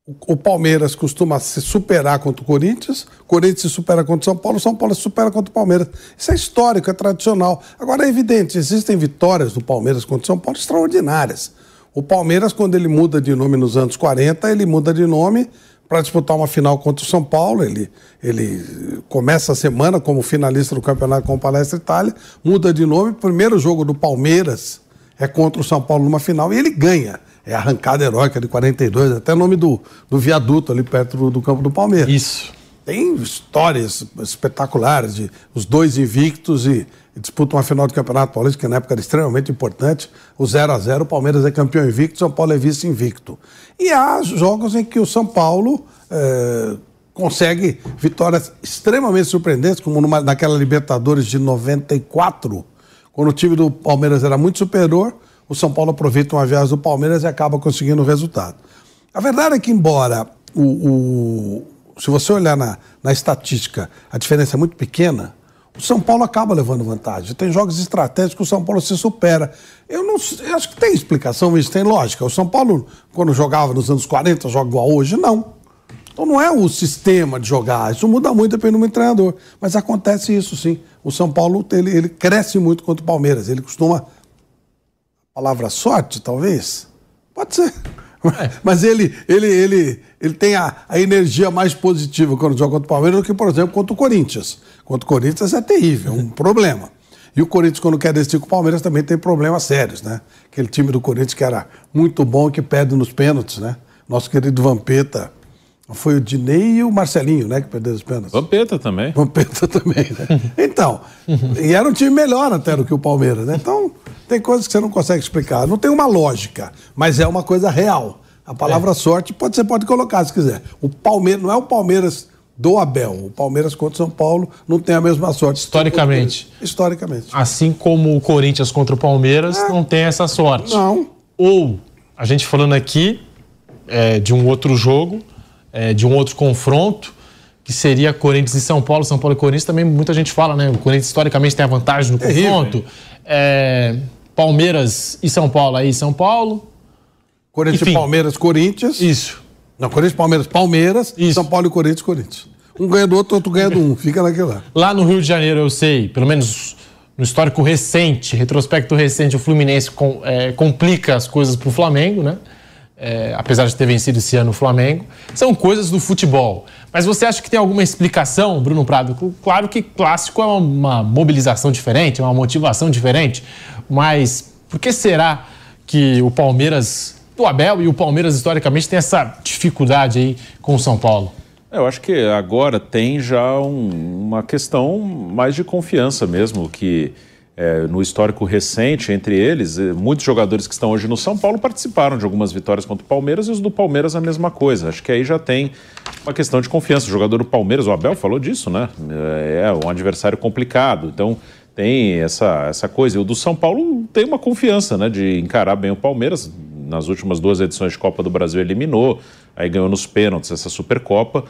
O, o Palmeiras costuma se superar contra o Corinthians, o Corinthians se supera contra o São Paulo, o São Paulo se supera contra o Palmeiras. Isso é histórico, é tradicional. Agora é evidente, existem vitórias do Palmeiras contra o São Paulo extraordinárias. O Palmeiras, quando ele muda de nome nos anos 40, ele muda de nome para disputar uma final contra o São Paulo. Ele, ele começa a semana como finalista do campeonato com o Palestra Itália, muda de nome. Primeiro jogo do Palmeiras é contra o São Paulo numa final e ele ganha. É a arrancada heróica de 42, até o nome do, do viaduto ali perto do, do campo do Palmeiras. Isso. Tem histórias espetaculares de os dois invictos e, e disputam uma final do Campeonato Paulista, que na época era extremamente importante. O 0 a 0 o Palmeiras é campeão invicto, São Paulo é vice-invicto. E há jogos em que o São Paulo eh, consegue vitórias extremamente surpreendentes, como numa, naquela Libertadores de 94, quando o time do Palmeiras era muito superior, o São Paulo aproveita uma viagem do Palmeiras e acaba conseguindo o resultado. A verdade é que, embora o, o- se você olhar na, na estatística, a diferença é muito pequena, o São Paulo acaba levando vantagem. Tem jogos estratégicos que o São Paulo se supera. Eu não eu acho que tem explicação isso, tem lógica. O São Paulo, quando jogava nos anos 40, joga igual hoje? Não. Então não é o sistema de jogar, isso muda muito dependendo do treinador. Mas acontece isso sim. O São Paulo ele, ele cresce muito contra o Palmeiras. Ele costuma. Palavra sorte, talvez? Pode ser. Mas ele, ele, ele, ele tem a, a energia mais positiva quando joga contra o Palmeiras do que, por exemplo, contra o Corinthians. Contra o Corinthians é terrível, é um problema. E o Corinthians, quando quer decidir com o Palmeiras, também tem problemas sérios, né? Aquele time do Corinthians que era muito bom, que perde nos pênaltis, né? Nosso querido Vampeta. Foi o Dinei e o Marcelinho, né? Que perderam os pênaltis. Vampeta também. Vampeta também, né? Então, e era um time melhor até do que o Palmeiras, né? Então, tem coisas que você não consegue explicar. Não tem uma lógica, mas é uma coisa real. A palavra sorte pode, você pode colocar se quiser. O Palmeiras, não é o Palmeiras do Abel. O Palmeiras contra o São Paulo não tem a mesma sorte. Historicamente. Historicamente. Assim como o Corinthians contra o Palmeiras não tem essa sorte. Não. Ou, a gente falando aqui é, de um outro jogo, é, de um outro confronto, que seria Corinthians e São Paulo. São Paulo e Corinthians também muita gente fala, né? O Corinthians historicamente tem a vantagem no Terrível. confronto. É, Palmeiras e São Paulo aí, São Paulo. Corinthians Enfim. e Palmeiras, Corinthians. Isso. Não, Corinthians, Palmeiras, Palmeiras. Isso. São Paulo e Corinthians, Corinthians. Um ganha do outro, outro ganha do um. Fica naquele lá. Lá no Rio de Janeiro, eu sei, pelo menos no histórico recente, retrospecto recente, o Fluminense com, é, complica as coisas para o Flamengo, né? É, apesar de ter vencido esse ano o Flamengo. São coisas do futebol. Mas você acha que tem alguma explicação, Bruno Prado? Claro que clássico é uma mobilização diferente, é uma motivação diferente, mas por que será que o Palmeiras do Abel e o Palmeiras historicamente tem essa dificuldade aí com o São Paulo? Eu acho que agora tem já um, uma questão mais de confiança mesmo, que é, no histórico recente entre eles, eh, muitos jogadores que estão hoje no São Paulo participaram de algumas vitórias contra o Palmeiras e os do Palmeiras a mesma coisa. Acho que aí já tem uma questão de confiança. O jogador do Palmeiras, o Abel, falou disso, né? É, é um adversário complicado, então tem essa, essa coisa. E o do São Paulo tem uma confiança, né, de encarar bem o Palmeiras. Nas últimas duas edições de Copa do Brasil eliminou, aí ganhou nos pênaltis essa Supercopa.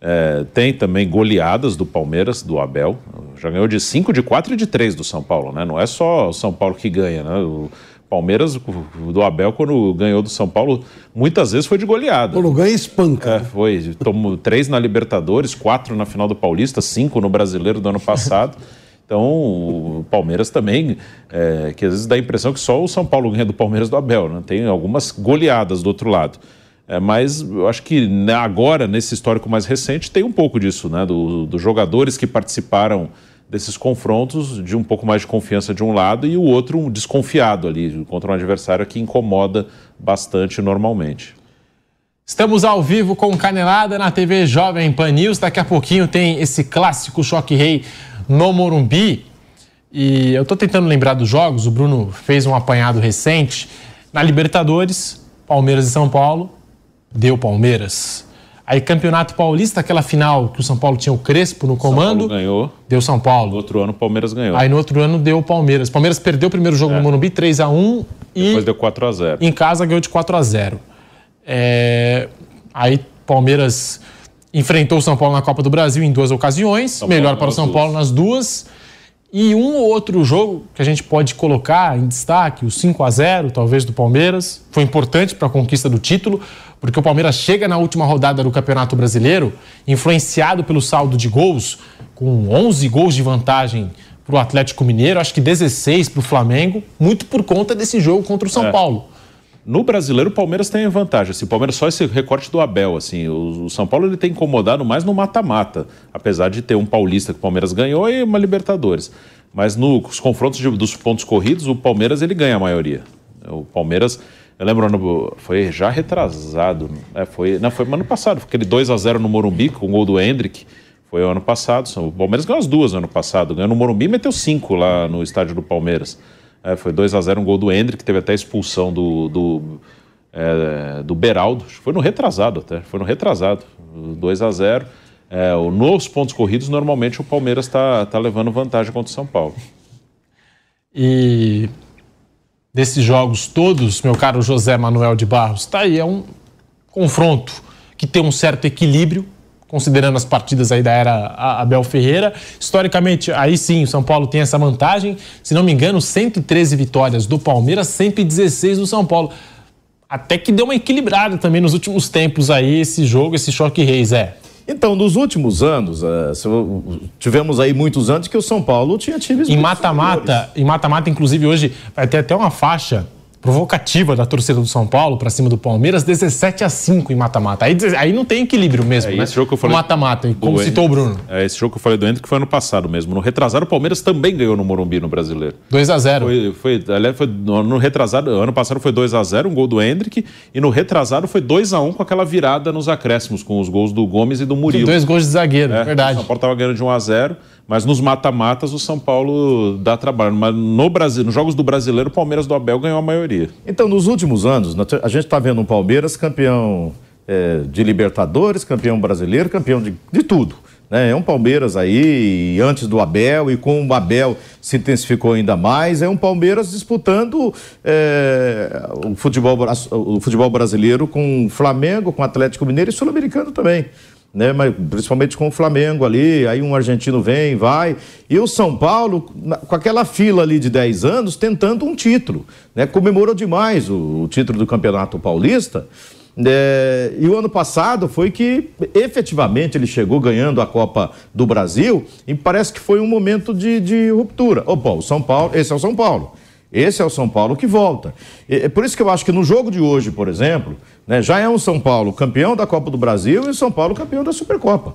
É, tem também goleadas do Palmeiras, do Abel. Já ganhou de 5, de 4 e de 3 do São Paulo, né? Não é só o São Paulo que ganha, né? O Palmeiras, do Abel, quando ganhou do São Paulo, muitas vezes foi de goleada. Quando ganha, espanca. É, foi. Tomou três na Libertadores, quatro na final do Paulista, cinco no Brasileiro do ano passado. Então, o Palmeiras também, é, que às vezes dá a impressão que só o São Paulo ganha do Palmeiras do Abel, né? Tem algumas goleadas do outro lado. É, mas eu acho que né, agora, nesse histórico mais recente, tem um pouco disso, né? Dos do jogadores que participaram desses confrontos, de um pouco mais de confiança de um lado e o outro um desconfiado ali, contra um adversário que incomoda bastante normalmente. Estamos ao vivo com Canelada na TV Jovem Pan News. Daqui a pouquinho tem esse clássico Choque Rei no Morumbi. E eu estou tentando lembrar dos jogos, o Bruno fez um apanhado recente. Na Libertadores, Palmeiras e São Paulo, deu Palmeiras. Aí, Campeonato Paulista, aquela final que o São Paulo tinha o Crespo no comando. São Paulo ganhou. Deu São Paulo. No outro ano, o Palmeiras ganhou. Aí, no outro ano, deu o Palmeiras. Palmeiras perdeu o primeiro jogo é. no Morumbi, 3x1. E Depois deu 4x0. Em casa, ganhou de 4x0. É... Aí, Palmeiras enfrentou o São Paulo na Copa do Brasil em duas ocasiões. São melhor Paulo para o São Paulo nas duas. E um ou outro jogo que a gente pode colocar em destaque, o 5 a 0 talvez do Palmeiras, foi importante para a conquista do título, porque o Palmeiras chega na última rodada do Campeonato Brasileiro, influenciado pelo saldo de gols, com 11 gols de vantagem para o Atlético Mineiro, acho que 16 para o Flamengo, muito por conta desse jogo contra o São é. Paulo. No brasileiro, o Palmeiras tem vantagem. Assim, o Palmeiras só esse recorte do Abel. Assim, o, o São Paulo ele tem incomodado mais no mata-mata, apesar de ter um paulista que o Palmeiras ganhou e uma Libertadores. Mas nos confrontos de, dos pontos corridos, o Palmeiras ele ganha a maioria. O Palmeiras, eu lembro, foi já retrasado. É, foi, não, foi ano passado, aquele 2 a 0 no Morumbi com o gol do Hendrick. Foi ano passado. O Palmeiras ganhou as duas no ano passado. Ganhou no Morumbi e meteu cinco lá no estádio do Palmeiras. É, foi 2 a 0 um gol do Hendrick, teve até expulsão do, do, é, do Beraldo. Foi no retrasado até, foi no retrasado. 2 a 0 é, Nos pontos corridos, normalmente o Palmeiras está tá levando vantagem contra o São Paulo. E desses jogos todos, meu caro José Manuel de Barros, está aí, é um confronto que tem um certo equilíbrio considerando as partidas aí da era Abel Ferreira. Historicamente, aí sim, o São Paulo tem essa vantagem. Se não me engano, 113 vitórias do Palmeiras, 116 do São Paulo. Até que deu uma equilibrada também nos últimos tempos aí esse jogo, esse choque reis, é. Então, nos últimos anos, uh, tivemos aí muitos anos que o São Paulo tinha times. Em mata-mata, em mata-mata, inclusive hoje vai ter até uma faixa provocativa da torcida do São Paulo para cima do Palmeiras, 17 a 5 em mata-mata. Aí, aí não tem equilíbrio mesmo, é, né? Esse jogo que eu falei mata-mata, como citou o Bruno. É, esse jogo que eu falei do Hendrick que foi ano passado mesmo. No retrasado, o Palmeiras também ganhou no Morumbi no Brasileiro. 2 a 0 Foi, foi, aliás, foi no retrasado, ano passado foi 2 a 0 um gol do Hendrick, e no retrasado foi 2 a 1 com aquela virada nos acréscimos, com os gols do Gomes e do Murilo. Dois gols de zagueiro, é, verdade. O São Paulo estava ganhando de 1 a 0 mas nos mata-matas o São Paulo dá trabalho. Mas no Brasil, nos jogos do brasileiro, o Palmeiras do Abel ganhou a maioria. Então, nos últimos anos, a gente está vendo um Palmeiras campeão é, de Libertadores, campeão brasileiro, campeão de, de tudo. Né? É um Palmeiras aí, antes do Abel, e com o Abel se intensificou ainda mais. É um Palmeiras disputando é, o, futebol, o futebol brasileiro com o Flamengo, com o Atlético Mineiro e Sul-Americano também né? Mas principalmente com o Flamengo ali, aí um argentino vem, vai. E o São Paulo, com aquela fila ali de 10 anos, tentando um título, né? Comemorou demais o, o título do Campeonato Paulista. É, e o ano passado foi que efetivamente ele chegou ganhando a Copa do Brasil e parece que foi um momento de, de ruptura. Opa, o São Paulo, esse é o São Paulo. Esse é o São Paulo que volta. É por isso que eu acho que no jogo de hoje, por exemplo, né, já é um São Paulo campeão da Copa do Brasil e o São Paulo campeão da Supercopa.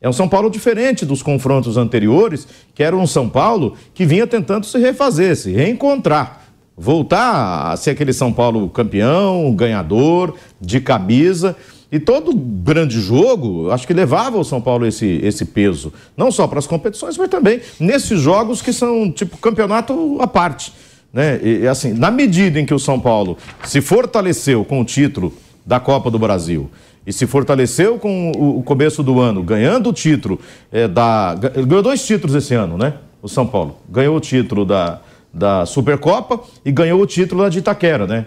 É um São Paulo diferente dos confrontos anteriores, que era um São Paulo que vinha tentando se refazer, se reencontrar, voltar a ser aquele São Paulo campeão, ganhador, de camisa. E todo grande jogo, acho que levava o São Paulo esse, esse peso, não só para as competições, mas também nesses jogos que são tipo campeonato à parte. Né? E, assim, na medida em que o São Paulo se fortaleceu com o título da Copa do Brasil e se fortaleceu com o, começo do ano, ganhando o título é, da. Ganhou dois títulos esse ano, né? O São Paulo. Ganhou o título da, da Supercopa e ganhou o título lá de Itaquera, né?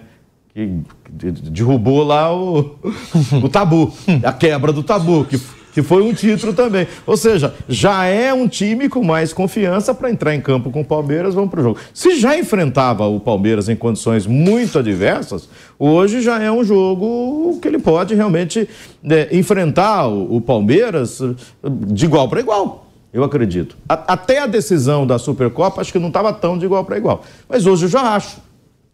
Que derrubou lá o, o tabu, a quebra do tabu, que que foi um título também. Ou seja, já é um time com mais confiança para entrar em campo com o Palmeiras, vamos para o jogo. Se já enfrentava o Palmeiras em condições muito adversas, hoje já é um jogo que ele pode realmente né, enfrentar o, o Palmeiras eh, de igual para igual. Eu acredito. A, até a decisão da Supercopa, acho que não estava tão de igual para igual. Mas hoje eu já acho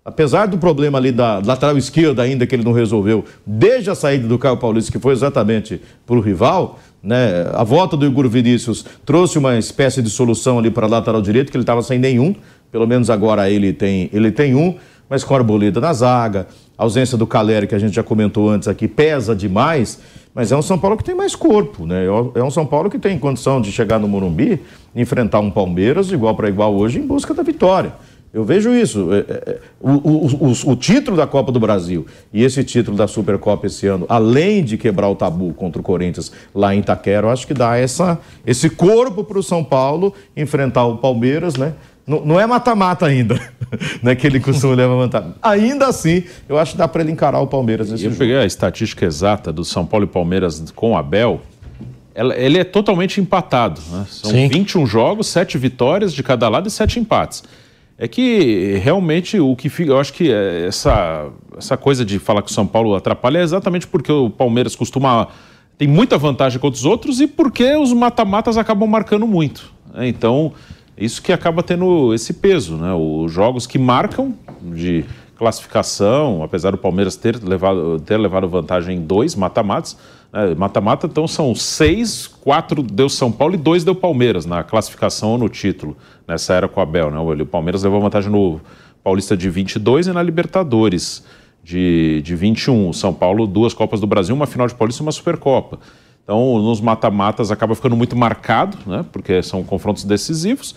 apesar do problema ali da lateral esquerda ainda que ele não resolveu, desde a saída do Caio Paulista, que foi exatamente para o rival, né, a volta do Igor Vinícius trouxe uma espécie de solução ali para a lateral direito, que ele estava sem nenhum, pelo menos agora ele tem, ele tem um, mas com a Arboleda na zaga, a ausência do Caleri, que a gente já comentou antes aqui, pesa demais, mas é um São Paulo que tem mais corpo, né? É um São Paulo que tem condição de chegar no Morumbi, enfrentar um Palmeiras igual para igual hoje em busca da vitória. Eu vejo isso. É, é, é, o, o, o, o, título da Copa do Brasil e esse título da Supercopa esse ano, além de quebrar o tabu contra o Corinthians lá em Itaquera, eu acho que dá essa, esse corpo para o São Paulo enfrentar o Palmeiras, né? Não, não é mata-mata ainda, né, que ele costuma levantar. Ainda assim, eu acho que dá para ele encarar o Palmeiras nesse eu jogo. peguei a estatística exata do São Paulo e Palmeiras com o Abel. ele é totalmente empatado. Né? São Sim. 21 jogos, 7 vitórias de cada lado e 7 empates. É que realmente o que fica, eu acho que essa, essa coisa de falar que o São Paulo atrapalha é exatamente porque o Palmeiras costuma tem muita vantagem contra os outros e porque os mata-matas acabam marcando muito. Né? Então, isso que acaba tendo esse peso, né? Os jogos que marcam de classificação, apesar do Palmeiras ter levado, ter levado vantagem em dois mata-matas, né? mata-mata, então são seis, quatro deu São Paulo e dois deu Palmeiras na classificação ou no título, nessa era com o Abel. Né? O Palmeiras levou vantagem no Paulista de 22 e na Libertadores de, de 21. O São Paulo, duas Copas do Brasil, uma final de Paulista e uma Supercopa. Então, nos mata-matas acaba ficando muito marcado, né? porque são confrontos decisivos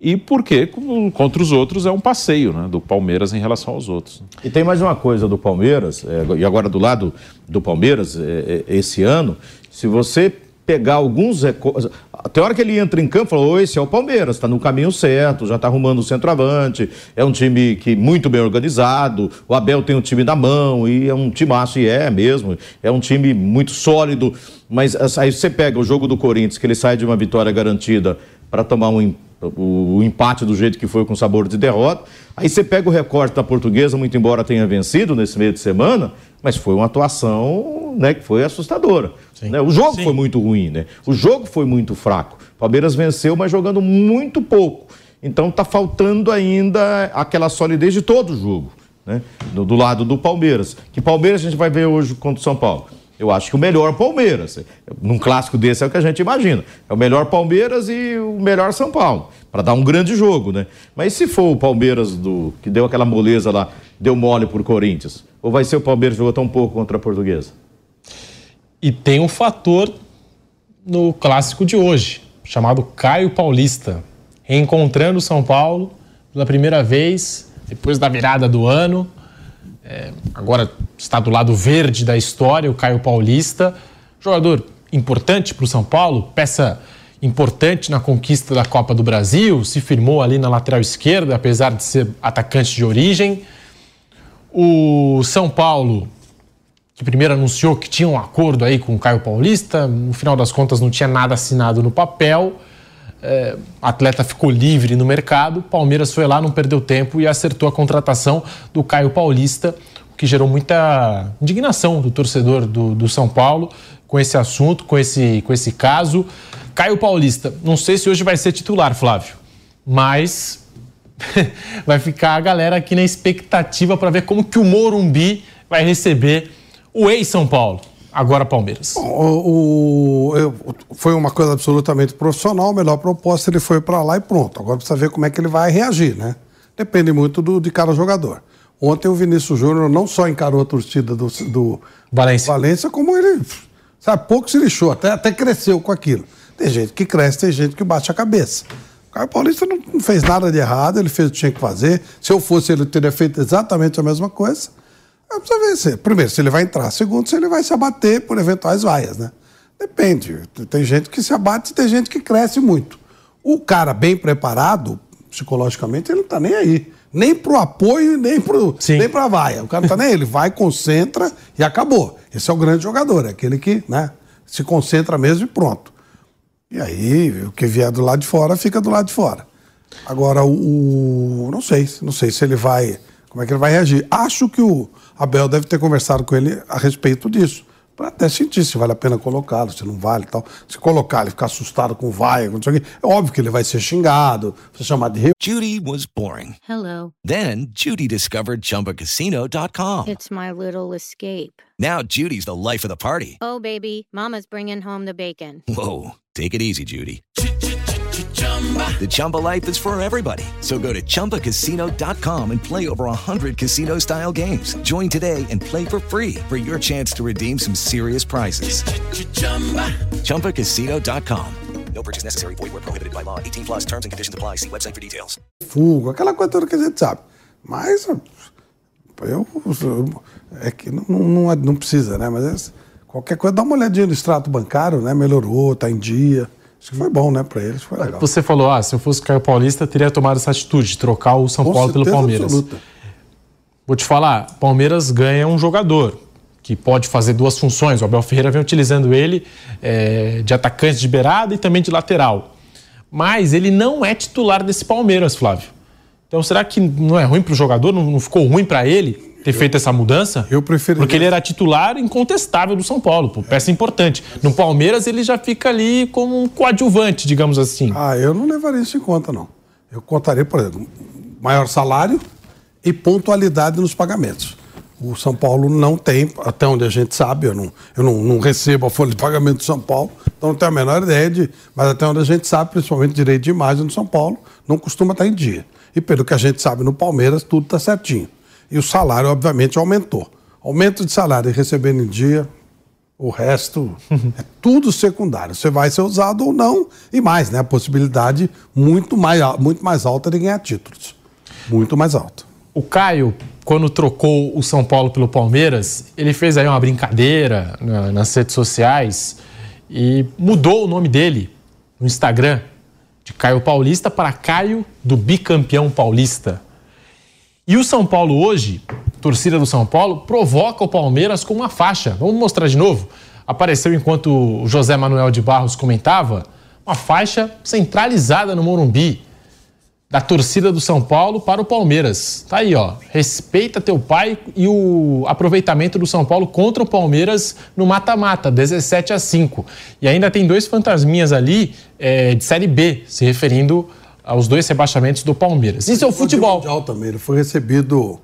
e porque contra os outros é um passeio né, do Palmeiras em relação aos outros. E tem mais uma coisa do Palmeiras, é, e agora do lado do Palmeiras, é, é, esse ano, se você pegar alguns recordes. Até hora que ele entra em campo, falou: esse é o Palmeiras, está no caminho certo, já está arrumando o centroavante, é um time que muito bem organizado, o Abel tem um time na mão, e é um timaço, e é mesmo, é um time muito sólido. Mas aí você pega o jogo do Corinthians, que ele sai de uma vitória garantida para tomar um o, o, empate do jeito que foi com sabor de derrota. Aí você pega o recorte da portuguesa, muito embora tenha vencido nesse meio de semana, mas foi uma atuação né, que foi assustadora. Né? O jogo Sim. foi muito ruim, né? O jogo foi muito fraco. O Palmeiras venceu, mas jogando muito pouco. Então está faltando ainda aquela solidez de todo o jogo, né? Do, do lado do Palmeiras. Que Palmeiras a gente vai ver hoje contra o São Paulo. Eu acho que o melhor Palmeiras. Num clássico desse é o que a gente imagina. É o melhor Palmeiras e o melhor São Paulo. Para dar um grande jogo, né? Mas se for o Palmeiras do que deu aquela moleza lá, deu mole por Corinthians, ou vai ser o Palmeiras que jogou tão pouco contra a Portuguesa? E tem um fator no clássico de hoje, chamado Caio Paulista, reencontrando São Paulo pela primeira vez depois da virada do ano é, agora está do lado verde da história, o Caio Paulista. Jogador importante para o São Paulo, peça importante na conquista da Copa do Brasil, se firmou ali na lateral esquerda, apesar de ser atacante de origem. O São Paulo, que primeiro anunciou que tinha um acordo aí com o Caio Paulista, no final das contas não tinha nada assinado no papel é, atleta ficou livre no mercado, Palmeiras foi lá, não perdeu tempo e acertou a contratação do Caio Paulista que gerou muita indignação do torcedor do, do São Paulo com esse assunto, com esse, com esse caso. Caio Paulista, não sei se hoje vai ser titular, Flávio, mas vai ficar a galera aqui na expectativa para ver como que o Morumbi vai receber o ex-São Paulo, agora Palmeiras. O, o- eu- foi uma coisa absolutamente profissional, melhor proposta, ele foi para lá e pronto. Agora precisa ver como é que ele vai reagir, né? Depende muito do, de cada jogador. Ontem o Vinícius Júnior não só encarou a torcida do, do Valência. Valência, como ele, sabe, pouco se lixou, até, até cresceu com aquilo. Tem gente que cresce, tem gente que bate a cabeça. O Caio Paulista não, não fez nada de errado, ele fez o que tinha que fazer. Se eu fosse, ele teria feito exatamente a mesma coisa. Precisa ver se, primeiro, se ele vai entrar. Segundo, se ele vai se abater por eventuais vaias, né? Depende. Tem gente que se abate e tem gente que cresce muito. O cara bem preparado, psicologicamente, ele não tá nem aí. Nem pro apoio, nem pro, Sim. nem pra vaia. O cara não tá nem aí. Ele vai, concentra e acabou. Esse é o grande jogador, é aquele que né, se concentra mesmo e pronto. E aí, o que vier do lado de fora, fica do lado de fora. Agora, o, o- não sei, não sei se ele vai, como é que ele vai reagir. Acho que o Abel deve ter conversado com ele a respeito disso, para até sentir se vale a pena colocá-lo, se não vale e tal. Se colocar, ele ficar assustado com vai, com não sei o quê, é óbvio que ele vai ser xingado, vai ser chamado de Judy was boring. Hello. Then Judy discovered ChumbaCasino.com. It's my little escape. Now Judy's the life of the party. Oh, baby, Mama's bringing home the bacon. Whoa, take it easy, Judy. The Chumba life is for everybody. So go to ChumbaCasino.com and play over 100 casino style games. Join today and play for free for your chance to redeem some serious prizes. ChumbaCasino.com. No purchase necessary. Void where prohibited by law. 18 plus terms and conditions apply. See website for details. fogo, aquela coisa toda que a gente sabe. Mas eu, eu- é que não, não, não precisa, né? Mas é- qualquer coisa, dá uma olhadinha no extrato bancário, né? Melhorou, tá em dia. Acho que foi bom, né, para eles, foi legal. Você falou, ah, se eu fosse Caio Paulista, teria tomado essa atitude de trocar o São Com Paulo pelo Palmeiras. absoluta. Vou te falar, Palmeiras ganha um jogador que pode fazer duas funções. O Abel Ferreira vem utilizando ele eh, de atacante de beirada e também de lateral. Mas ele não é titular desse Palmeiras, Flávio. Então será que não é ruim para o jogador? Não, não ficou ruim para ele ter feito essa mudança? Eu preferiria- Porque ele era titular incontestável do São Paulo, pô, peça importante. No Palmeiras ele já fica ali como um coadjuvante, digamos assim. Ah, eu não levaria isso em conta, não. Eu contaria, por exemplo, maior salário e pontualidade nos pagamentos. O São Paulo não tem, até onde a gente sabe, eu não, eu não, não recebo a folha de pagamento do São Paulo, então não tenho a menor ideia de. Mas até onde a gente sabe, principalmente direito de imagem no São Paulo, não costuma estar em dia. E pelo que a gente sabe no Palmeiras, tudo está certinho. E o salário, obviamente, aumentou. Aumento de salário e recebendo em dia, o resto é tudo secundário. Você vai ser usado ou não, e mais, né? A possibilidade muito mais, muito mais alta de ganhar títulos. Muito mais alta. O Caio, quando trocou o São Paulo pelo Palmeiras, ele fez aí uma brincadeira na- nas redes sociais e mudou o nome dele no Instagram de Caio Paulista para Caio do Bicampeão Paulista. E o São Paulo hoje, torcida do São Paulo, provoca o Palmeiras com uma faixa. Vamos mostrar de novo? Apareceu enquanto o José Manuel de Barros comentava, uma faixa centralizada no Morumbi da torcida do São Paulo para o Palmeiras. Tá aí, ó. Respeita teu pai e o aproveitamento do São Paulo contra o Palmeiras no mata-mata, 17 a 5. E ainda tem dois fantasminhas ali é, de Série B, se referindo aos dois rebaixamentos do Palmeiras. Isso é o futebol. Mundial também. Ele foi recebido.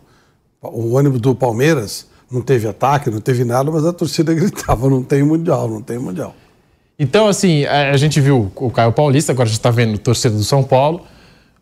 O ônibus do Palmeiras não teve ataque, não teve nada, mas a torcida gritava: não tem mundial, não tem mundial. Então, assim, a, a gente viu o Caio Paulista, agora a gente está vendo o torcedor do São Paulo.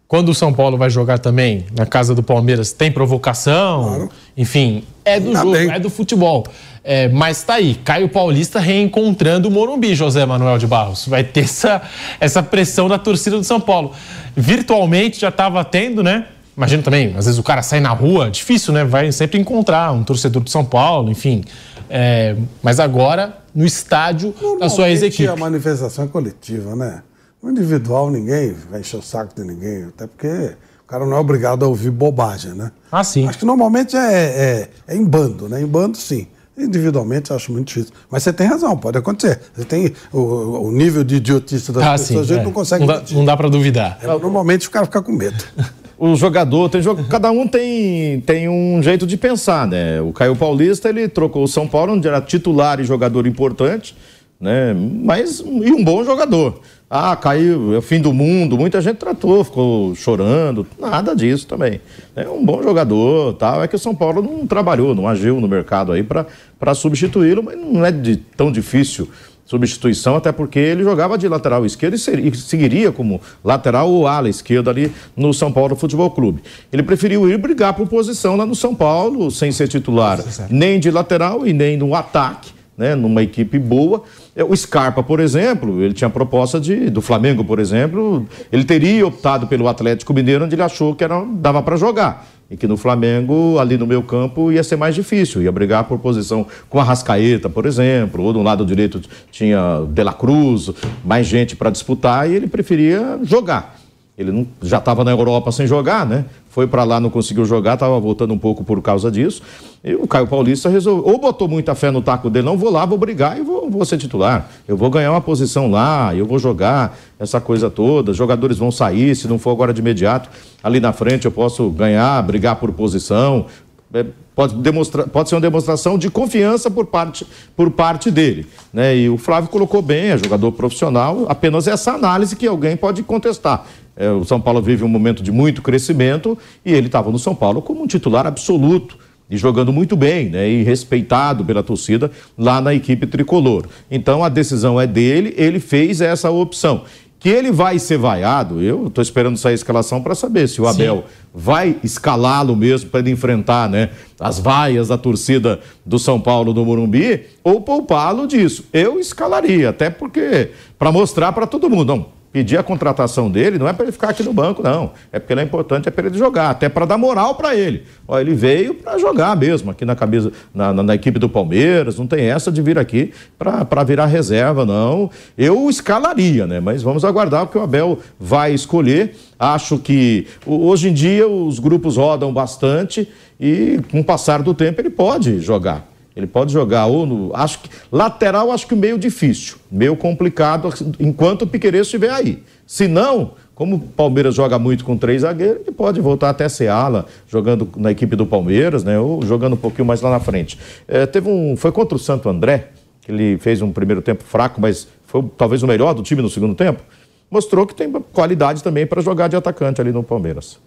Quando o São Paulo vai jogar também na casa do Palmeiras, tem provocação, enfim, é do Tá jogo, bem. é do futebol. É, mas tá aí, Caio Paulista reencontrando o Morumbi, José Manuel de Barros. Vai ter essa, essa pressão da torcida do São Paulo. Virtualmente já estava tendo, né? Imagina também, às vezes o cara sai na rua, difícil, né? Vai sempre encontrar um torcedor do São Paulo, enfim. É, mas agora, no estádio da sua ex-equipe. A manifestação é coletiva, né? No individual, ninguém vai encher o saco de ninguém, até porque o cara não é obrigado a ouvir bobagem, né? Ah, sim. Acho que normalmente é, é, é em bando, né? Em bando, sim. Individualmente, acho muito difícil. Mas você tem razão, pode acontecer. Você tem o, o nível de idiotice das Ah, pessoas, sim. a gente é. não consegue Não dá, não dá para duvidar. É, Normalmente o cara fica com medo. o jogador, tem jogo, cada um tem, tem um jeito de pensar, né? O Caio Paulista, ele trocou o São Paulo, onde era titular e jogador importante, né? Mas, e um bom jogador. Ah, caiu, é o fim do mundo, muita gente tratou, ficou chorando, nada disso também. É um bom jogador, tal. É que o São Paulo não trabalhou, não agiu no mercado aí para substituí-lo, mas não é de, tão difícil substituição, até porque ele jogava de lateral esquerdo e, seria, e seguiria como lateral ou ala esquerda ali no São Paulo Futebol Clube. Ele preferiu ir brigar por posição lá no São Paulo, sem ser titular, nem de lateral e nem no ataque, né, numa equipe boa. É, o Scarpa, por exemplo, ele tinha proposta de, do Flamengo, por exemplo, ele teria optado pelo Atlético Mineiro, onde ele achou que era, dava para jogar e que no Flamengo, ali no meu campo, ia ser mais difícil, ia brigar por posição com a Rascaeta, por exemplo, ou do lado direito tinha De La Cruz, mais gente para disputar, e ele preferia jogar. Ele não, já estava na Europa sem jogar, né? Foi para lá, não conseguiu jogar, estava voltando um pouco por causa disso. E o Caio Paulista resolveu, ou botou muita fé no taco dele, não vou lá, vou brigar e vou, vou ser titular. Eu vou ganhar uma posição lá, eu vou jogar essa coisa toda. Os jogadores vão sair, se não for agora de imediato, ali na frente eu posso ganhar, brigar por posição. É, pode, demonstrar, pode ser uma demonstração de confiança por parte, por parte dele. Né? E o Flávio colocou bem, é jogador profissional, apenas essa análise que alguém pode contestar. É, o São Paulo vive um momento de muito crescimento e ele estava no São Paulo como um titular absoluto e jogando muito bem, né, e respeitado pela torcida lá na equipe tricolor. Então a decisão é dele, ele fez essa opção. Que ele vai ser vaiado, eu estou esperando sair a escalação para saber se o Abel Sim. vai escalá-lo mesmo para ele enfrentar né, as vaias da torcida do São Paulo do Morumbi ou poupá-lo disso. Eu escalaria, até porque, para mostrar para todo mundo, não, pedir a contratação dele não é para ele ficar aqui no banco, não. É porque ele é importante, é para ele jogar, até para dar moral para ele. Ó, ele veio para jogar mesmo aqui na camisa, na, na, na, equipe do Palmeiras, não tem essa de vir aqui para virar reserva, não. Eu escalaria, né? Mas vamos aguardar o que o Abel vai escolher. Acho que hoje em dia os grupos rodam bastante e com o passar do tempo ele pode jogar. Ele pode jogar ou no. Acho que, lateral, acho que meio difícil, meio complicado, enquanto o Piqueires estiver aí. Se não, como o Palmeiras joga muito com três zagueiros, ele pode voltar até ser ala, jogando na equipe do Palmeiras, né? Ou jogando um pouquinho mais lá na frente. É, teve um. Foi contra o Santo André, que ele fez um primeiro tempo fraco, mas foi talvez o melhor do time no segundo tempo. Mostrou que tem qualidade também para jogar de atacante ali no Palmeiras.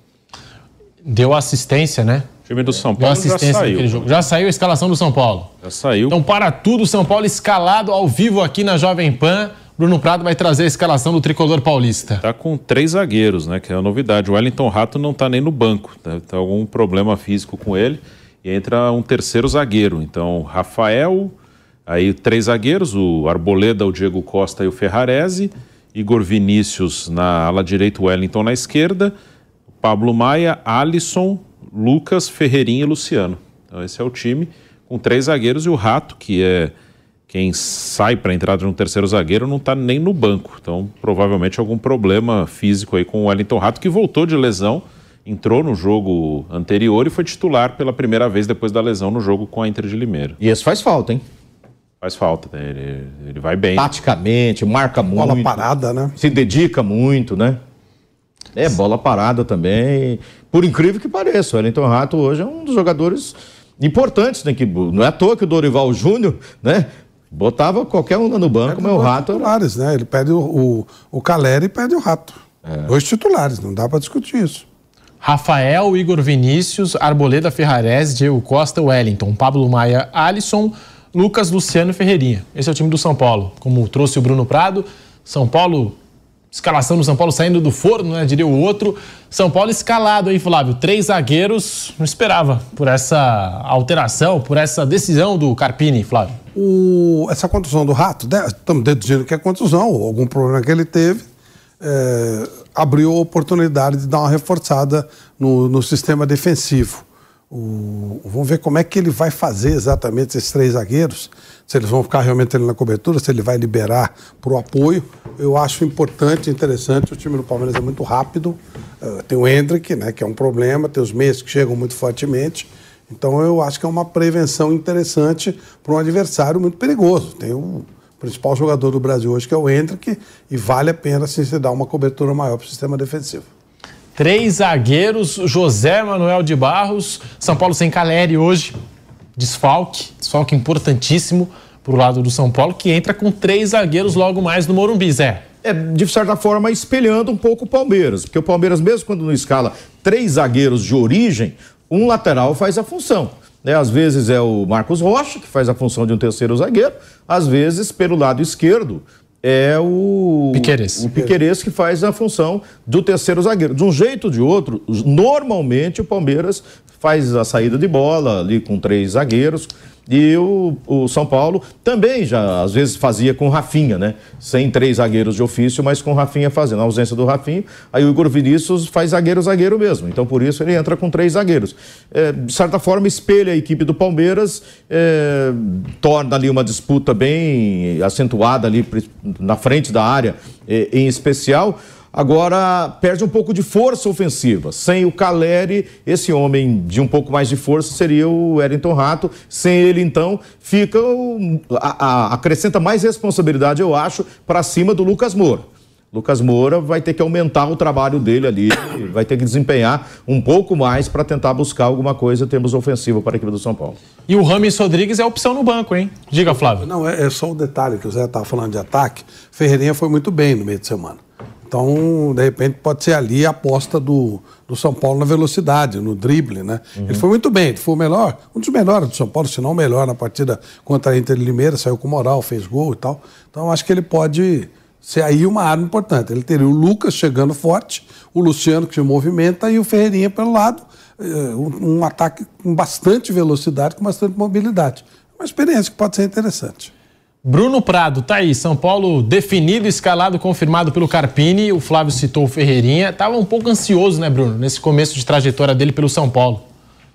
Deu assistência, né? Time do São Paulo já saiu. Jogo. Já saiu a escalação do São Paulo. Já saiu. Então, para tudo, São Paulo escalado ao vivo aqui na Jovem Pan. Bruno Prado vai trazer a escalação do tricolor paulista. Tá com três zagueiros, né? Que é a novidade. O Wellington Rato não tá nem no banco. Deve ter algum problema físico com ele. E entra um terceiro zagueiro. Então, Rafael, aí três zagueiros: o Arboleda, o Diego Costa e o Ferrarese. Igor Vinícius na ala direita, o Wellington na esquerda. Pablo Maia, Alisson, Lucas, Ferreirinha e Luciano. Então esse é o time com três zagueiros e o Rato, que é quem sai para a entrada de um terceiro zagueiro, não está nem no banco. Então provavelmente algum problema físico aí com o Wellington Rato, que voltou de lesão, entrou no jogo anterior e foi titular pela primeira vez depois da lesão no jogo com a Inter de Limeira. E esse faz falta, hein? Faz falta, né? ele, ele vai bem. Taticamente, marca muito. Bola parada, né? Se dedica muito, né? É, bola parada também. Por incrível que pareça, o Wellington Rato hoje é um dos jogadores importantes da equipe. Não é à toa que o Dorival Júnior, né? Botava qualquer um no banco, mas o Rato. titulares, né? Ele pede o, o, o Caleri e pede o Rato. É. Dois titulares, não dá para discutir isso. Rafael, Igor Vinícius, Arboleda Ferrares, Diego Costa, Wellington, Pablo Maia, Alisson, Lucas, Luciano Ferreirinha. Esse é o time do São Paulo. Como trouxe o Bruno Prado, São Paulo escalação do São Paulo saindo do forno, né? Diria o outro. São Paulo escalado aí, Flávio. Três zagueiros. Não esperava por essa alteração, por essa decisão do Carpini, Flávio. O, essa contusão do Rato, estamos deduzindo que é contusão, algum problema que ele teve, é, abriu a oportunidade de dar uma reforçada no, no sistema defensivo. O, vamos ver como é que ele vai fazer exatamente esses três zagueiros, se eles vão ficar realmente ali na cobertura, se ele vai liberar para o apoio. Eu acho importante, interessante, o time do Palmeiras é muito rápido. Uh, tem o Hendrick, né, que é um problema, tem os meios que chegam muito fortemente. Então eu acho que é uma prevenção interessante para um adversário muito perigoso. Tem o principal jogador do Brasil hoje, que é o Hendrick, e vale a pena assim, se dar uma cobertura maior para o sistema defensivo. Três zagueiros, José Manuel de Barros, São Paulo sem Caleri hoje, desfalque, desfalque importantíssimo para o lado do São Paulo, que entra com três zagueiros logo mais no Morumbi, Zé. É, de certa forma, espelhando um pouco o Palmeiras, porque o Palmeiras, mesmo quando não escala três zagueiros de origem, um lateral faz a função. Né? Às vezes é o Marcos Rocha, que faz a função de um terceiro zagueiro, às vezes, pelo lado esquerdo, é o Piqueires. o Piqueires que faz a função do terceiro zagueiro. De um jeito ou de outro, normalmente o Palmeiras faz a saída de bola ali com três zagueiros. E o, o, São Paulo também já às vezes fazia com Rafinha, né? Sem três zagueiros de ofício, mas com Rafinha fazendo. Na ausência do Rafinha, aí o Igor Vinícius faz zagueiro-zagueiro mesmo. Então por isso ele entra com três zagueiros. É, de certa forma, espelha a equipe do Palmeiras, é, torna ali uma disputa bem acentuada ali na frente da área, é, em especial agora perde um pouco de força ofensiva. Sem o Caleri, esse homem de um pouco mais de força seria o Wellington Rato. Sem ele, então, fica o, a, a, acrescenta mais responsabilidade, eu acho, para cima do Lucas Moura. Lucas Moura vai ter que aumentar o trabalho dele ali, vai ter que desempenhar um pouco mais para tentar buscar alguma coisa em termos ofensivos para a equipe do São Paulo. E o Rames Rodrigues é opção no banco, hein? Diga, Flávio. Não, é, é só um detalhe que o Zé estava falando de ataque. Ferreirinha foi muito bem no meio de semana. Então, de repente, pode ser ali a aposta do, do São Paulo na velocidade, no drible, né? Uhum. Ele foi muito bem, ele foi o melhor, um dos melhores do São Paulo, se não o melhor na partida contra a Inter de Limeira, saiu com moral, fez gol e tal. Então, acho que ele pode ser aí uma arma importante. Ele teria o Lucas chegando forte, o Luciano que se movimenta e o Ferreirinha pelo lado. Eh, um, um ataque com bastante velocidade, com bastante mobilidade. Uma experiência que pode ser interessante. Bruno Prado, tá aí. São Paulo definido, escalado, confirmado pelo Carpini. O Flávio citou o Ferreirinha. Tava um pouco ansioso, né, Bruno, nesse começo de trajetória dele pelo São Paulo.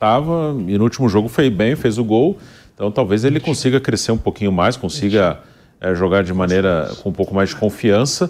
Tava, e no último jogo foi bem, fez o gol. Então talvez ele consiga crescer um pouquinho mais, consiga é, jogar de maneira com um pouco mais de confiança.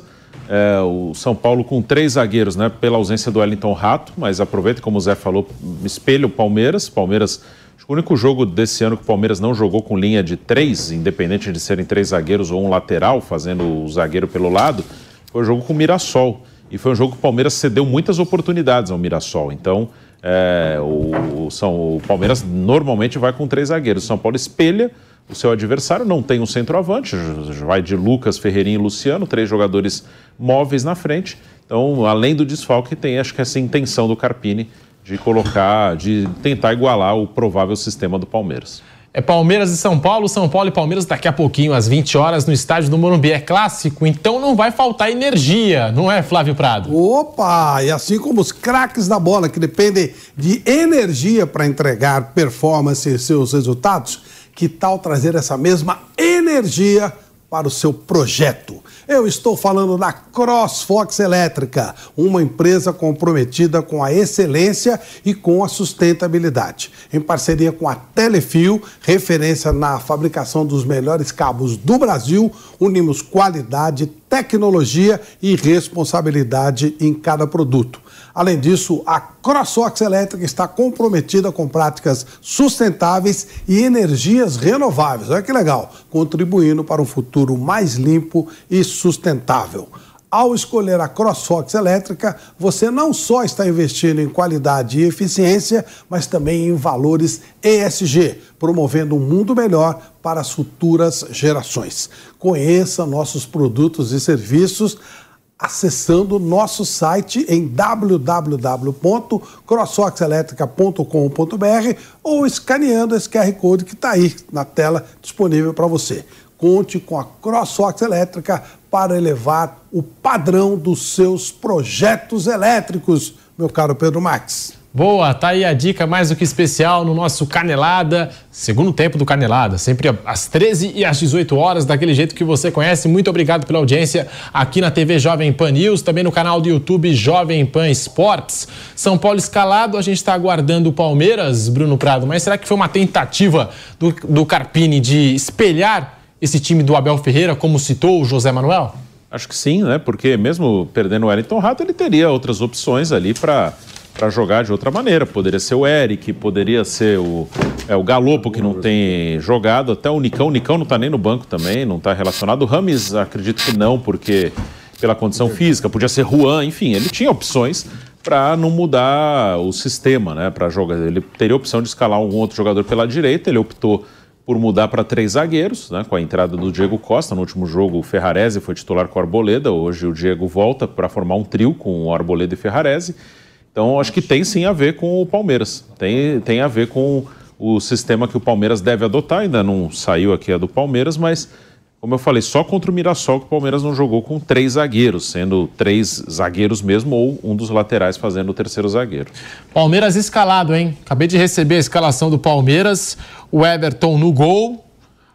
É, o São Paulo com três zagueiros, né? Pela ausência do Wellington Rato, mas aproveita, como o Zé falou, espelha o Palmeiras. Palmeiras o único jogo desse ano que o Palmeiras não jogou com linha de três, independente de serem três zagueiros ou um lateral, fazendo o zagueiro pelo lado, foi o jogo com o Mirassol. E foi um jogo que o Palmeiras cedeu muitas oportunidades ao Mirassol. Então, é, o, São, o Palmeiras normalmente vai com três zagueiros. O São Paulo espelha o seu adversário, não tem um centroavante, vai de Lucas, Ferreirinho e Luciano, três jogadores móveis na frente. Então, além do desfalque, tem acho que essa intenção do Carpini de colocar, de tentar igualar o provável sistema do Palmeiras. É Palmeiras e São Paulo, São Paulo e Palmeiras daqui a pouquinho, às 20 horas, no estádio do Morumbi. É clássico, então não vai faltar energia, não é, Flávio Prado? Opa! E assim como os craques da bola, que dependem de energia para entregar performance e seus resultados, que tal trazer essa mesma energia para o seu projeto? Eu estou falando da CrossFox Elétrica, uma empresa comprometida com a excelência e com a sustentabilidade. Em parceria com a Telefio, referência na fabricação dos melhores cabos do Brasil, unimos qualidade, tecnologia e responsabilidade em cada produto. Além disso, a CrossWox Elétrica está comprometida com práticas sustentáveis e energias renováveis. Olha que legal, contribuindo para um futuro mais limpo e sustentável. Ao escolher a CrossFox elétrica, você não só está investindo em qualidade e eficiência, mas também em valores ESG, promovendo um mundo melhor para as futuras gerações. Conheça nossos produtos e serviços acessando nosso site em www.crossfoxelétrica.com.br ou escaneando esse QR Code que está aí na tela disponível para você. Conte com a CrossFox Elétrica para elevar o padrão dos seus projetos elétricos, meu caro Pedro Max. Boa, tá aí a dica mais do que especial no nosso Canelada, segundo tempo do Canelada, sempre às 13 e às 18 horas, daquele jeito que você conhece. Muito obrigado pela audiência aqui na TV Jovem Pan News, também no canal do YouTube Jovem Pan Esportes. São Paulo escalado, a gente está aguardando o Palmeiras, Bruno Prado, mas será que foi uma tentativa do, do Carpini de espelhar esse time do Abel Ferreira, como citou o José Manuel? Acho que sim, né? Porque mesmo perdendo o Wellington Rato, ele teria outras opções ali para para jogar de outra maneira. Poderia ser o Eric, poderia ser o, é, o Galopo, que não tem jogado, até o Nicão. O Nicão não está nem no banco também, não está relacionado. O Rames, acredito que não, porque pela condição física, podia ser Juan, enfim, ele tinha opções para não mudar o sistema, né? Para jogar, ele teria opção de escalar algum outro jogador pela direita. Ele optou por mudar para três zagueiros, né? Com a entrada do Diego Costa no último jogo, o Ferrarese foi titular com o Arboleda. Hoje o Diego volta para formar um trio com o Arboleda e Ferrarese. Então acho que tem sim a ver com o Palmeiras. Tem, tem a ver com o sistema que o Palmeiras deve adotar. Ainda não saiu aqui a do Palmeiras, mas como eu falei, só contra o Mirassol que o Palmeiras não jogou com três zagueiros, sendo três zagueiros mesmo ou um dos laterais fazendo o terceiro zagueiro. Palmeiras escalado, hein? Acabei de receber a escalação do Palmeiras. O Everton no gol.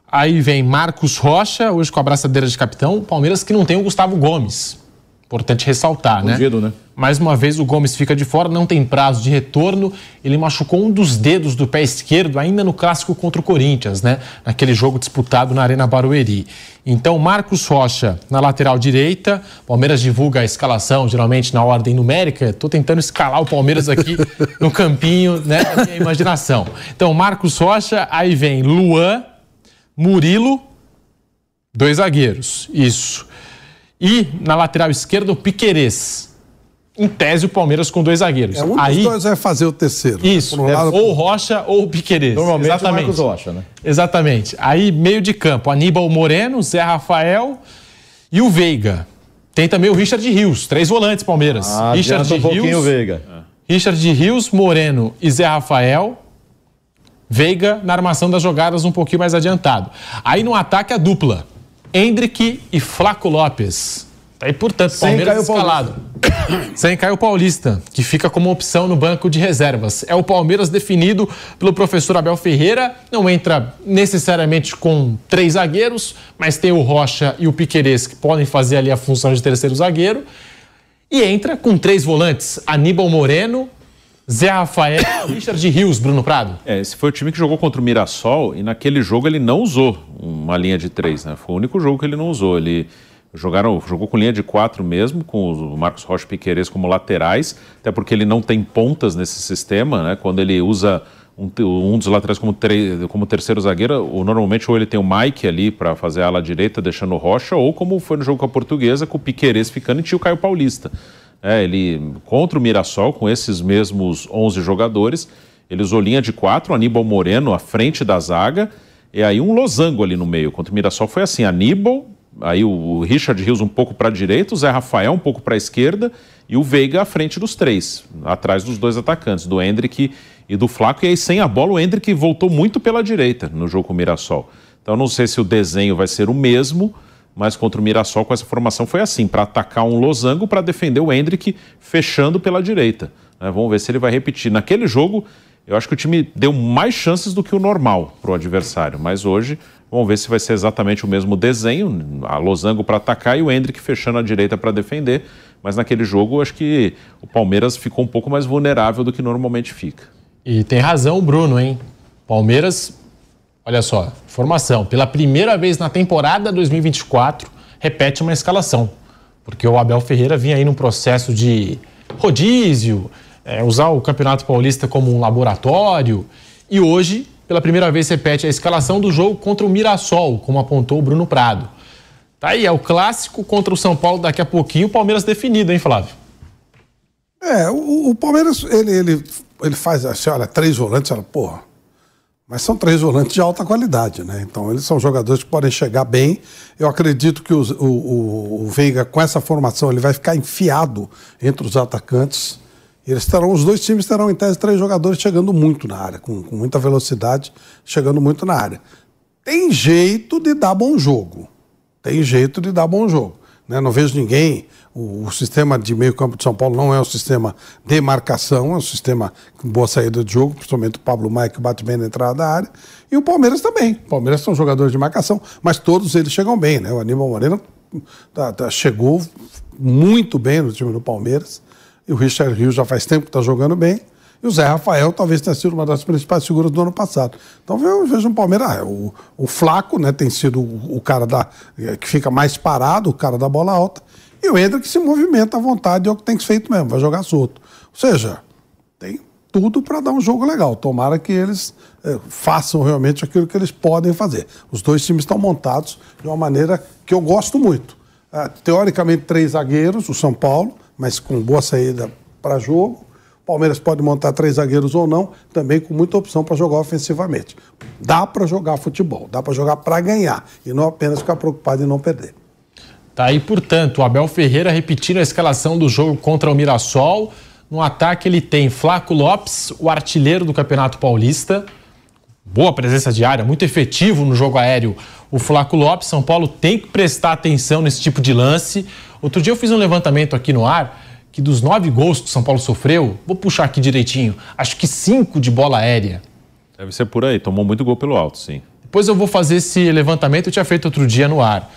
Aí vem Marcos Rocha, hoje com a braçadeira de capitão. Palmeiras que não tem o Gustavo Gomes. Importante ressaltar, né? Fugido, né? Mais uma vez o Gomes fica de fora, não tem prazo de retorno. Ele machucou um dos dedos do pé esquerdo ainda no clássico contra o Corinthians, né? Naquele jogo disputado na Arena Barueri. Então, Marcos Rocha na lateral direita. Palmeiras divulga a escalação, geralmente na ordem numérica. Estou tentando escalar o Palmeiras aqui no campinho, né? Da minha imaginação. Então, Marcos Rocha, aí vem Luan, Murilo, dois zagueiros. Isso. E na lateral esquerda, o Piquerez. Em tese, o Palmeiras com dois zagueiros. É, um dos Aí, dois vai fazer o terceiro. isso, Por um é lado, ou Rocha ou Piquerez. Normalmente Exatamente. o Marcos Rocha, né? Exatamente. Aí, meio de campo, Aníbal Moreno, Zé Rafael e o Veiga. Tem também o Richard Rios, três volantes Palmeiras. Ah, Richard um pouquinho o Rios, Veiga. Richard Rios, Moreno e Zé Rafael. Veiga na armação das jogadas um pouquinho mais adiantado. Aí no ataque a dupla. Hendrick e Flaco Lopes. Tá aí, portanto, Sem Palmeiras Caio escalado. Sem Caio Paulista, que fica como opção no banco de reservas. É o Palmeiras definido pelo professor Abel Ferreira. Não entra necessariamente com três zagueiros, mas tem o Rocha e o Piquerez que podem fazer ali a função de terceiro zagueiro. E entra com três volantes: Aníbal Moreno, Zé Rafael Richard Rios, Bruno Prado. É, esse foi o time que jogou contra o Mirassol e naquele jogo ele não usou uma linha de três, né? Foi o único jogo que ele não usou. Ele jogaram, jogou com linha de quatro mesmo, com o Marcos Rocha e Piqueires como laterais, até porque ele não tem pontas nesse sistema, né? Quando ele usa um, um dos laterais como, como terceiro zagueiro, ou normalmente ou ele tem o Mike ali para fazer a ala direita, deixando o Rocha, ou como foi no jogo com a Portuguesa, com o Piqueires ficando e tinha o Caio Paulista. É, ele contra o Mirassol, com esses mesmos 11 jogadores, ele usou linha de quatro, Aníbal Moreno à frente da zaga, e aí um losango ali no meio. Contra o Mirassol foi assim, Aníbal, aí o Richard Rios um pouco para a direita, o Zé Rafael um pouco para a esquerda e o Veiga à frente dos três, atrás dos dois atacantes, do Hendrick e do Flaco. E aí sem a bola o Hendrick voltou muito pela direita no jogo com o Mirassol. Então não sei se o desenho vai ser o mesmo, mas contra o Mirassol com essa formação foi assim, para atacar um losango, para defender o Hendrick fechando pela direita. né? Vamos ver se ele vai repetir. Naquele jogo, eu acho que o time deu mais chances do que o normal para o adversário, mas hoje vamos ver se vai ser exatamente o mesmo desenho, a losango para atacar e o Hendrick fechando a direita para defender. Mas naquele jogo, eu acho que o Palmeiras ficou um pouco mais vulnerável do que normalmente fica. E tem razão o Bruno, hein? Palmeiras, olha só, formação. Pela primeira vez na temporada 2024, repete uma escalação. Porque o Abel Ferreira vinha aí num processo de rodízio, é, usar o Campeonato Paulista como um laboratório. E hoje, pela primeira vez, repete a escalação do jogo contra o Mirassol, como apontou o Bruno Prado. Tá aí, é o clássico contra o São Paulo daqui a pouquinho, o Palmeiras definido, hein, Flávio? É, o, o Palmeiras, ele, ele, ele faz assim, olha, três volantes, olha, porra. Mas são três volantes de alta qualidade, né? Então eles são jogadores que podem chegar bem. Eu acredito que o, o, o Veiga, com essa formação, ele vai ficar enfiado entre os atacantes. Eles terão, os dois times terão, em tese, três jogadores chegando muito na área, com, com muita velocidade, chegando muito na área. Tem jeito de dar bom jogo. Tem jeito de dar bom jogo. Né? Não vejo ninguém. O, o sistema de meio-campo de São Paulo não é um sistema de marcação, é um sistema com boa saída de jogo, principalmente o Pablo Maia, que bate bem na entrada da área. E o Palmeiras também. O Palmeiras são jogadores de marcação, mas todos eles chegam bem. Né? O Aníbal Moreno tá- tá- chegou muito bem no time do Palmeiras. E o Richard Rios já faz tempo que está jogando bem. E o Zé Rafael talvez tenha sido uma das principais figuras do ano passado. Então eu vejo um Palmeiras. ah, O, o Flaco né, tem sido o, o cara da, eh, que fica mais parado, o cara da bola alta. E o Hendrick se movimenta à vontade, é o que tem que ser feito mesmo, vai jogar solto. Ou seja, tem tudo para dar um jogo legal. Tomara que eles eh, façam realmente aquilo que eles podem fazer. Os dois times estão montados de uma maneira que eu gosto muito. Ah, teoricamente, três zagueiros, o São Paulo, mas com boa saída para jogo. Palmeiras pode montar três zagueiros ou não, também com muita opção para jogar ofensivamente. Dá para jogar futebol, dá para jogar para ganhar e não apenas ficar preocupado em não perder. Tá aí, portanto, o Abel Ferreira repetindo a escalação do jogo contra o Mirassol. No ataque ele tem Flaco Lopes, o artilheiro do Campeonato Paulista. Boa presença de área, muito efetivo no jogo aéreo. O Flaco Lopes, São Paulo tem que prestar atenção nesse tipo de lance. Outro dia eu fiz um levantamento aqui no ar que dos nove gols que o São Paulo sofreu, vou puxar aqui direitinho, acho que cinco de bola aérea. Deve ser por aí, tomou muito gol pelo alto, sim. Depois eu vou fazer esse levantamento, eu tinha feito outro dia no ar.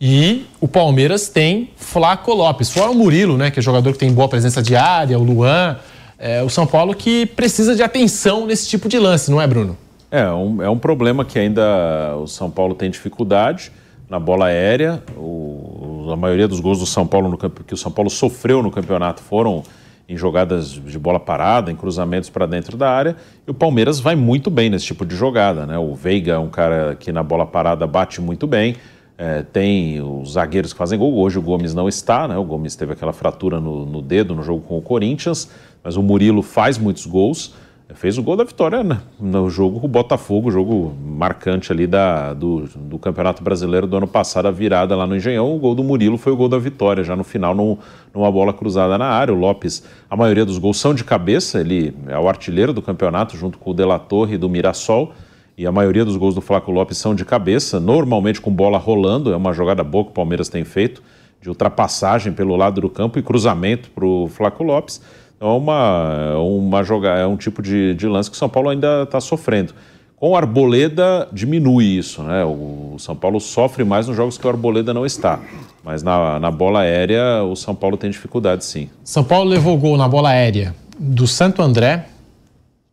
E o Palmeiras tem Flaco Lopes, fora o Murilo, né, que é jogador que tem boa presença de área, o Luan, é, o São Paulo que precisa de atenção nesse tipo de lance, não é, Bruno? É um, é um problema que ainda o São Paulo tem dificuldade na bola aérea. O, a maioria dos gols do São Paulo no, que o São Paulo sofreu no campeonato foram em jogadas de bola parada, em cruzamentos para dentro da área. E o Palmeiras vai muito bem nesse tipo de jogada, né? O Veiga é um cara que na bola parada bate muito bem. É, tem os zagueiros que fazem gol. Hoje o Gomes não está, né? O Gomes teve aquela fratura no, no dedo no jogo com o Corinthians, mas o Murilo faz muitos gols. Fez o gol da vitória no jogo com o Botafogo, jogo marcante ali da, do, do Campeonato Brasileiro do ano passado, a virada lá no Engenhão. O gol do Murilo foi o gol da vitória, já no final, numa bola cruzada na área. O Lopes, a maioria dos gols são de cabeça, ele é o artilheiro do campeonato, junto com o De La Torre e do Mirassol e a maioria dos gols do Flaco Lopes são de cabeça, normalmente com bola rolando, é uma jogada boa que o Palmeiras tem feito, de ultrapassagem pelo lado do campo e cruzamento para o Flaco Lopes. É uma, uma jogada, é um tipo de, de lance que o São Paulo ainda está sofrendo. Com o Arboleda diminui isso, né? O São Paulo sofre mais nos jogos que o Arboleda não está. Mas na, na bola aérea o São Paulo tem dificuldade sim. São Paulo levou gol na bola aérea do Santo André,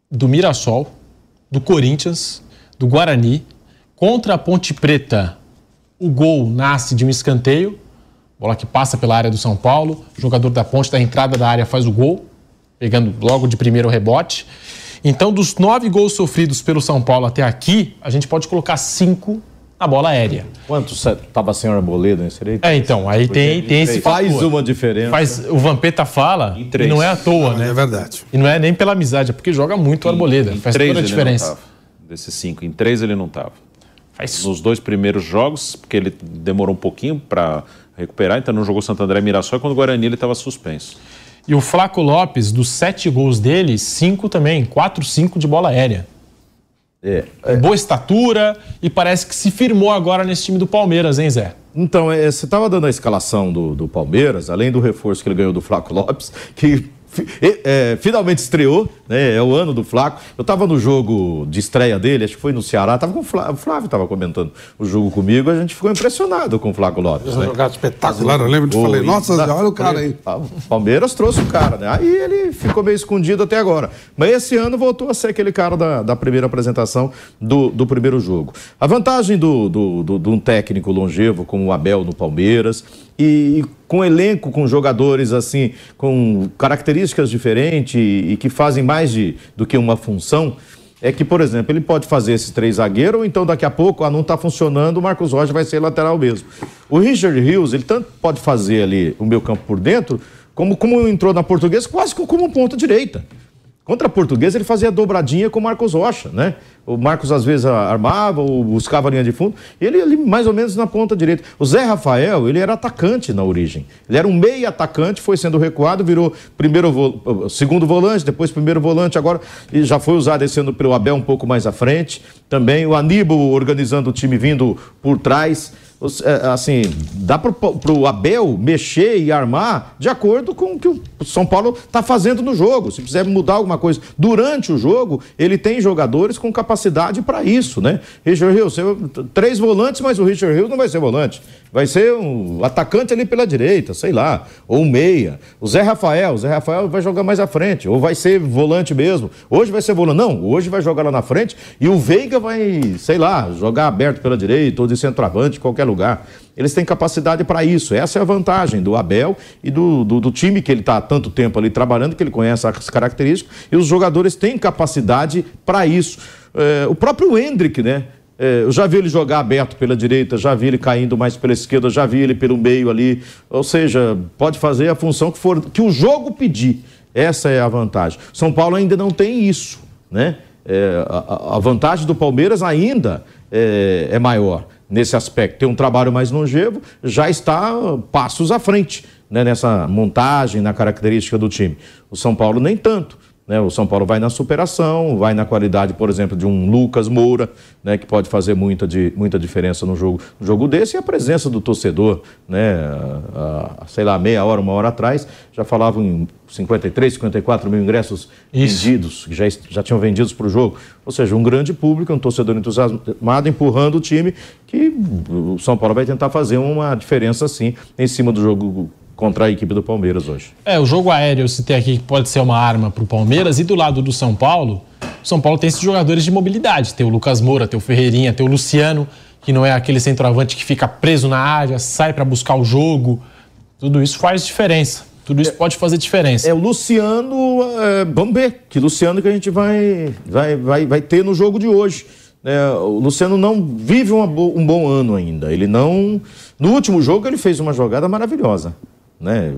do Mirassol, do Corinthians, do Guarani. Contra a Ponte Preta, o gol nasce de um escanteio, bola que passa pela área do São Paulo. O jogador da Ponte, da entrada da área, faz o gol, pegando logo de primeiro rebote. Então, dos nove gols sofridos pelo São Paulo até aqui, a gente pode colocar cinco na bola aérea. Quantos estava sem Arboleda nesse aí? É, então, aí tem, tem esse Faz fator. uma diferença. Faz, o Vampeta fala, e não é à toa, né? É verdade. E não é nem pela amizade, é porque joga muito o Arboleda. Em Faz três toda a ele não diferença. tava. Desses cinco, em três ele não estava. Faz Nos dois primeiros jogos, porque ele demorou um pouquinho para recuperar, então não jogou Santo André e Mirassol, e quando o Guarani ele estava suspenso. E o Flaco Lopes, dos sete gols dele, cinco também, quatro, cinco de bola aérea. É, Boa estatura e parece que se firmou agora nesse time do Palmeiras, hein, Zé? Então, é, você estava dando a escalação do, do Palmeiras, além do reforço que ele ganhou do Flaco Lopes, que é, finalmente estreou, né? É o ano do Flaco. Eu estava no jogo de estreia dele, acho que foi no Ceará, tava com o Flávio, o Flávio estava comentando o jogo comigo, a gente ficou impressionado com o Flaco Lopes. Né? jogada espetacular, eu lembro de falei, nossa, na- olha o cara aí. O Palmeiras trouxe o cara, né? Aí ele ficou meio escondido até agora. Mas esse ano voltou a ser aquele cara da, da primeira apresentação do, do primeiro jogo. A vantagem do, do, do- de um técnico longevo como o Abel no Palmeiras e, com elenco, com jogadores assim, com características diferentes e, que fazem mais de, do que uma função. É que, por exemplo, ele pode fazer esses três zagueiros, ou então daqui a pouco, ah, não está funcionando, o Marcos Rocha vai ser lateral mesmo. O Richard Rios, ele tanto pode fazer ali o meu campo por dentro, como, como entrou na portuguesa, quase co- como ponta direita. Contra a portuguesa, ele fazia dobradinha com o Marcos Rocha, né? O Marcos às vezes armava ou buscava a linha de fundo, ele ali mais ou menos na ponta direita. O Zé Rafael, ele era atacante na origem. Ele era um meio atacante, foi sendo recuado, virou primeiro vo- segundo volante, depois primeiro volante, agora já foi usado esse ano pelo Abel um pouco mais à frente. Também o Aníbal organizando o time vindo por trás. É, assim, dá para o Abel mexer e armar de acordo com o que o São Paulo está fazendo no jogo. Se quiser mudar alguma coisa durante o jogo, ele tem jogadores com capacidade para isso, né? Richard Hill, você- três volantes, mas o Richard Hill não vai ser volante. Vai ser um atacante ali pela direita, sei lá, ou meia. O Zé Rafael, o Zé Rafael vai jogar mais à frente, ou vai ser volante mesmo. Hoje vai ser volante. Não, hoje vai jogar lá na frente e o Veiga vai, sei lá, jogar aberto pela direita ou de centroavante, qualquer lugar. Eles têm capacidade para isso. Essa é a vantagem do Abel e do, do, do time que ele está há tanto tempo ali trabalhando, que ele conhece as características, e os jogadores têm capacidade para isso. É, o próprio Hendrick, né? É, eu já vi ele jogar aberto pela direita, já vi ele caindo mais pela esquerda, já vi ele pelo meio ali. Ou seja, pode fazer a função que for que o jogo pedir. Essa é a vantagem. São Paulo ainda não tem isso, né? É, a, a, vantagem do Palmeiras ainda é, é, maior nesse aspecto. Tem um trabalho mais longevo, já está passos à frente né, nessa montagem, na característica do time. O São Paulo nem tanto. Né? O São Paulo vai na superação, vai na qualidade, por exemplo, de um Lucas Moura, né, que pode fazer muita, de, muita diferença no jogo, no jogo desse, e a presença do torcedor, né, a, a, sei lá, meia hora, uma hora atrás, já falavam em 53, 54 mil ingressos Isso. vendidos, que já, já tinham vendidos para o jogo. Ou seja, um grande público, um torcedor entusiasmado, empurrando o time, que o São Paulo vai tentar fazer uma diferença, sim, em cima do jogo contra a equipe do Palmeiras hoje. É, o jogo aéreo se tem aqui que pode ser uma arma para o Palmeiras e do lado do São Paulo, o São Paulo tem esses jogadores de mobilidade. Tem o Lucas Moura, tem o Ferreirinha, tem o Luciano, que não é aquele centroavante que fica preso na área, sai para buscar o jogo. Tudo isso faz diferença. Tudo isso é, pode fazer diferença. É o Luciano, é, vamos ver, que Luciano que a gente vai, vai, vai, vai ter no jogo de hoje. É, o Luciano não vive uma, um bom ano ainda. Ele não. No último jogo ele fez uma jogada maravilhosa né?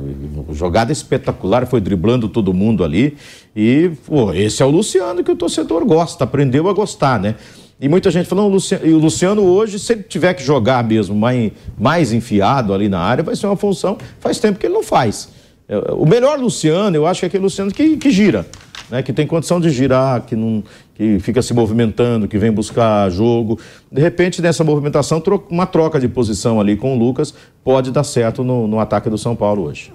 Jogada espetacular, foi driblando todo mundo ali. E, pô, esse é o Luciano que o torcedor gosta, aprendeu a gostar, né? E muita gente falando, o Luciano hoje, se ele tiver que jogar mesmo mais, mais enfiado ali na área, vai ser uma função, faz tempo que ele não faz. É, o melhor Luciano, eu acho que é aquele Luciano que, que gira né, que tem condição de girar, que, não, que fica se movimentando, que vem buscar jogo. De repente, nessa movimentação, uma troca de posição ali com o Lucas pode dar certo no, no ataque do São Paulo hoje.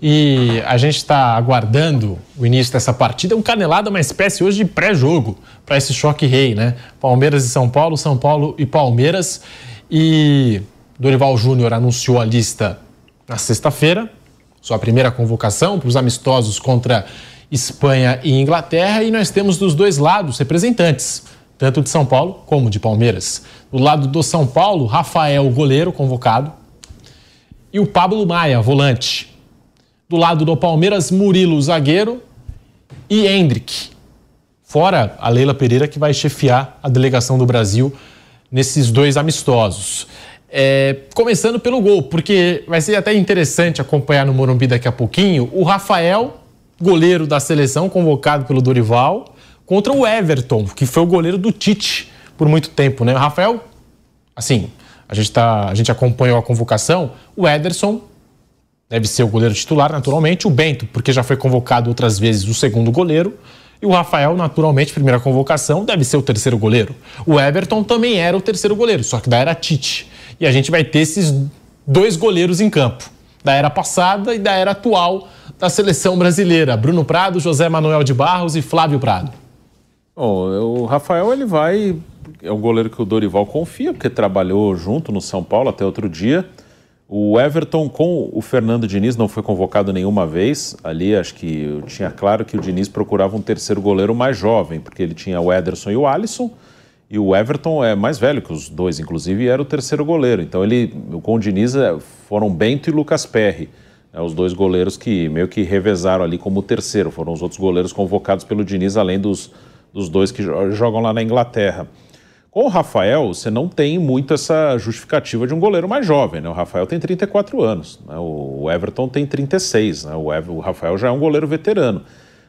E a gente está aguardando o início dessa partida. Um canelada, uma espécie hoje de pré-jogo para esse choque rei, né? Palmeiras e São Paulo, São Paulo e Palmeiras. E Dorival Júnior anunciou a lista na sexta-feira, sua primeira convocação para os amistosos contra Espanha e Inglaterra, e nós temos dos dois lados representantes, tanto de São Paulo como de Palmeiras. Do lado do São Paulo, Rafael, goleiro, convocado, e o Pablo Maia, volante. Do lado do Palmeiras, Murilo, zagueiro, e Hendrick. Fora a Leila Pereira, que vai chefiar a delegação do Brasil nesses dois amistosos. É, começando pelo gol, porque vai ser até interessante acompanhar no Morumbi daqui a pouquinho o Rafael goleiro da seleção convocado pelo Dorival, contra o Everton, que foi o goleiro do Tite por muito tempo, né? Rafael, assim, a gente, tá, a gente acompanhou a convocação, o Ederson deve ser o goleiro titular, naturalmente, o Bento, porque já foi convocado outras vezes o segundo goleiro, e o Rafael, naturalmente, primeira convocação, deve ser o terceiro goleiro. O Everton também era o terceiro goleiro, só que da era Tite. E a gente vai ter esses dois goleiros em campo, da era passada e da era atual da seleção brasileira. Bruno Prado, José Manuel de Barros e Flávio Prado. Bom, o Rafael ele vai. É um goleiro que o Dorival confia, porque trabalhou junto no São Paulo até outro dia. O Everton com o Fernando Diniz não foi convocado nenhuma vez. Ali acho que tinha claro que o Diniz procurava um terceiro goleiro mais jovem, porque ele tinha o Ederson e o Alisson. E o Everton é mais velho que os dois, inclusive, e era o terceiro goleiro. Então ele, com o Diniz, é, foram Bento e Lucas Perry. É, os dois goleiros que meio que revezaram ali como terceiro, foram os outros goleiros convocados pelo Diniz, além dos, dos dois que jogam lá na Inglaterra. Com o Rafael, você não tem muito essa justificativa de um goleiro mais jovem, né? O Rafael tem 34 anos, né? o Everton tem 36, né? O, Ever, o Rafael já é um goleiro veterano.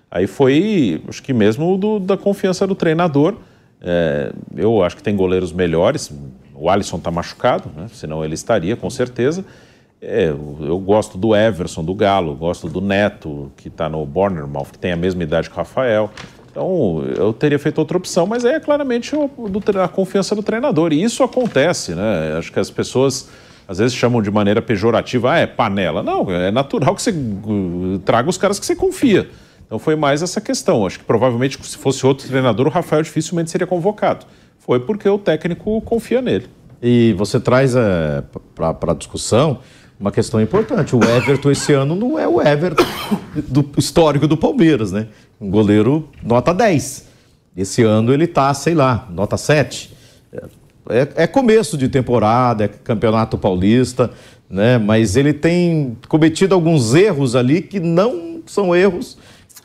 Aí foi, acho que mesmo do, da confiança do treinador. É, eu acho que tem goleiros melhores. O Alisson está machucado, né? senão ele estaria, com certeza. É, eu gosto do Everson, do Galo, gosto do Neto, que está no Bournemouth, que tem a mesma idade que o Rafael. Então, eu teria feito outra opção, mas é claramente a confiança do treinador. E isso acontece, né? Acho que as pessoas às vezes chamam de maneira pejorativa, ah, é panela. Não, é natural que você uh, traga os caras que você confia. Então foi mais essa questão. Acho que provavelmente se fosse outro treinador, o Rafael dificilmente seria convocado. Foi porque o técnico confia nele. E você traz é, para a discussão uma questão importante. O Everton esse ano não é o Everton do histórico do Palmeiras, né? Um goleiro nota 10. Esse ano ele tá, sei lá, nota 7. É, é começo de temporada, é campeonato paulista, né? Mas ele tem cometido alguns erros ali que não são erros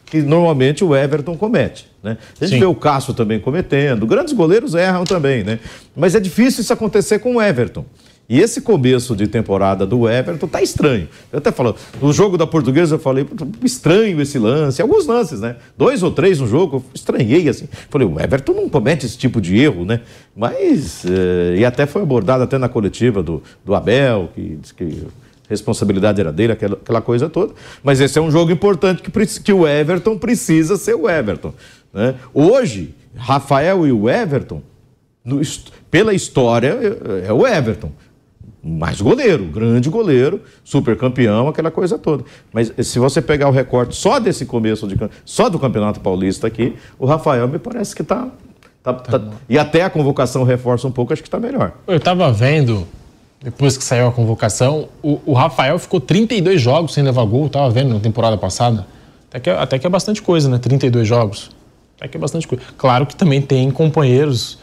que normalmente o Everton comete. Né? A gente Sim. vê o Cássio também cometendo, grandes goleiros erram também, né? Mas é difícil isso acontecer com o Everton. E esse começo de temporada do Everton tá estranho. Eu até falo, no jogo da Portuguesa eu falei, estranho esse lance, alguns lances, né? Dois ou três no jogo, eu estranhei assim. Falei, o Everton não comete esse tipo de erro, né? Mas, eh, e até foi abordado até na coletiva do, do Abel, que disse que responsabilidade era dele, aquela, aquela coisa toda. Mas esse é um jogo importante que, que o Everton precisa ser o Everton. Né? Hoje, Rafael e o Everton, no, pela história, é, é o Everton mais goleiro, grande goleiro, super campeão, aquela coisa toda. Mas se você pegar o recorte só desse começo, de, só do Campeonato Paulista aqui, o Rafael me parece que está. Tá, tá, tá, e até a convocação reforça um pouco, acho que está melhor. Eu estava vendo, depois que saiu a convocação, o, o, Rafael ficou 32 jogos sem levar gol, estava vendo na temporada passada. Até que, é, até que é bastante coisa, né? 32 jogos. Até que é bastante coisa. Claro que também tem companheiros,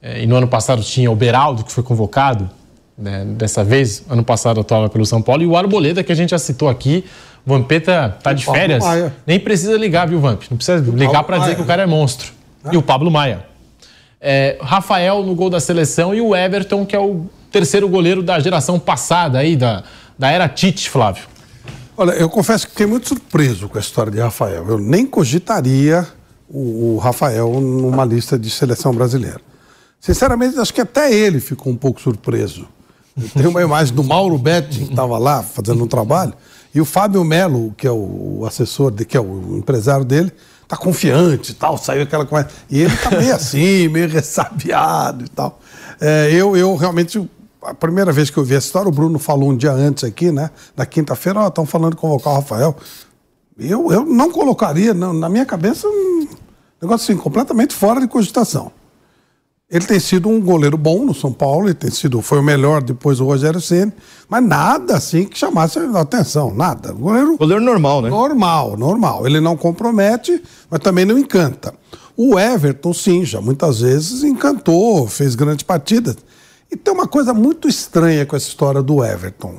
é, e no ano passado tinha o Beraldo, que foi convocado, né, dessa vez, ano passado atuava pelo São Paulo, e o Arboleda, que a gente já citou aqui, Vampeta tá de férias, Maia. nem precisa ligar, viu, Vamp? Não precisa ligar para dizer que o cara é monstro. É? E o Pablo Maia. É, Rafael no gol da seleção e o Everton, que é o terceiro goleiro da geração passada aí, da, da era Tite, Flávio. Olha, eu confesso que fiquei muito surpreso com a história de Rafael. Eu nem cogitaria o, o Rafael numa lista de seleção brasileira. Sinceramente, acho que até ele ficou um pouco surpreso tem uma imagem do Mauro Betti, que estava lá fazendo um trabalho, e o Fábio Melo, que é o assessor, de, que é o empresário dele, tá confiante e tal, saiu aquela. E ele tá meio assim, meio ressabiado e tal. É, eu, eu realmente, a primeira vez que eu vi essa história, o Bruno falou um dia antes aqui, né? Na quinta-feira, ó, estão falando de convocar o Rafael. Eu, eu não colocaria, não, na minha cabeça, um negócio assim, completamente fora de cogitação. Ele tem sido um goleiro bom no São Paulo, ele tem sido, foi o melhor depois do Rogério Ceni, mas nada assim que chamasse a atenção, nada. Goleiro, goleiro normal, né? Normal, normal. Ele não compromete, mas também não encanta. O Everton, sim, já muitas vezes encantou, fez grandes partidas. E tem uma coisa muito estranha com essa história do Everton.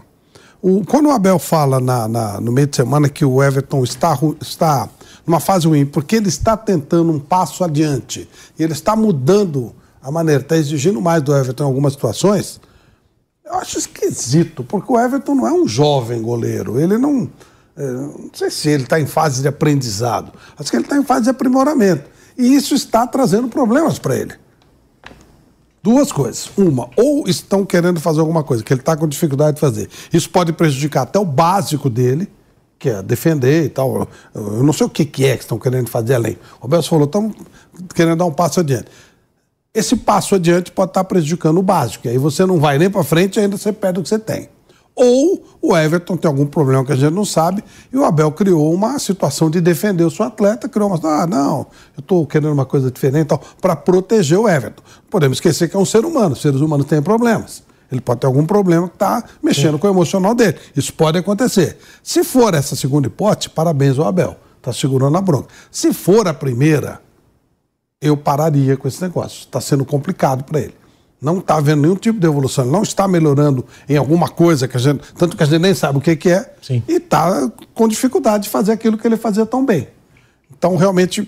O, quando o Abel fala na, na, no meio de semana que o Everton está, está numa fase ruim, porque ele está tentando um passo adiante, ele está mudando a maneira está exigindo mais do Everton em algumas situações, eu acho esquisito, porque o Everton não é um jovem goleiro. Ele não. É, não sei se ele está em fase de aprendizado. Acho que ele está em fase de aprimoramento. E isso está trazendo problemas para ele. Duas coisas. Uma, ou estão querendo fazer alguma coisa que ele está com dificuldade de fazer. Isso pode prejudicar até o básico dele, que é defender e tal. Eu não sei o que, que é que estão querendo fazer além. O Belso falou, estão querendo dar um passo adiante esse passo adiante pode estar prejudicando o básico. E aí você não vai nem para frente e ainda você perde o que você tem. Ou o Everton tem algum problema que a gente não sabe e o Abel criou uma situação de defender o seu atleta, criou uma. Ah, não, eu estou querendo uma coisa diferente para proteger o Everton. Podemos esquecer que é um ser humano, os seres humanos têm problemas. Ele pode ter algum problema que está mexendo Sim. com o emocional dele. Isso pode acontecer. Se for essa segunda hipótese, parabéns ao Abel. Está segurando a bronca. Se for a primeira, eu pararia com esse negócio. Está sendo complicado para ele. Não está havendo nenhum tipo de evolução, ele não está melhorando em alguma coisa que a gente. Tanto que a gente nem sabe o que, que é. Sim. E está com dificuldade de fazer aquilo que ele fazia tão bem. Então, realmente,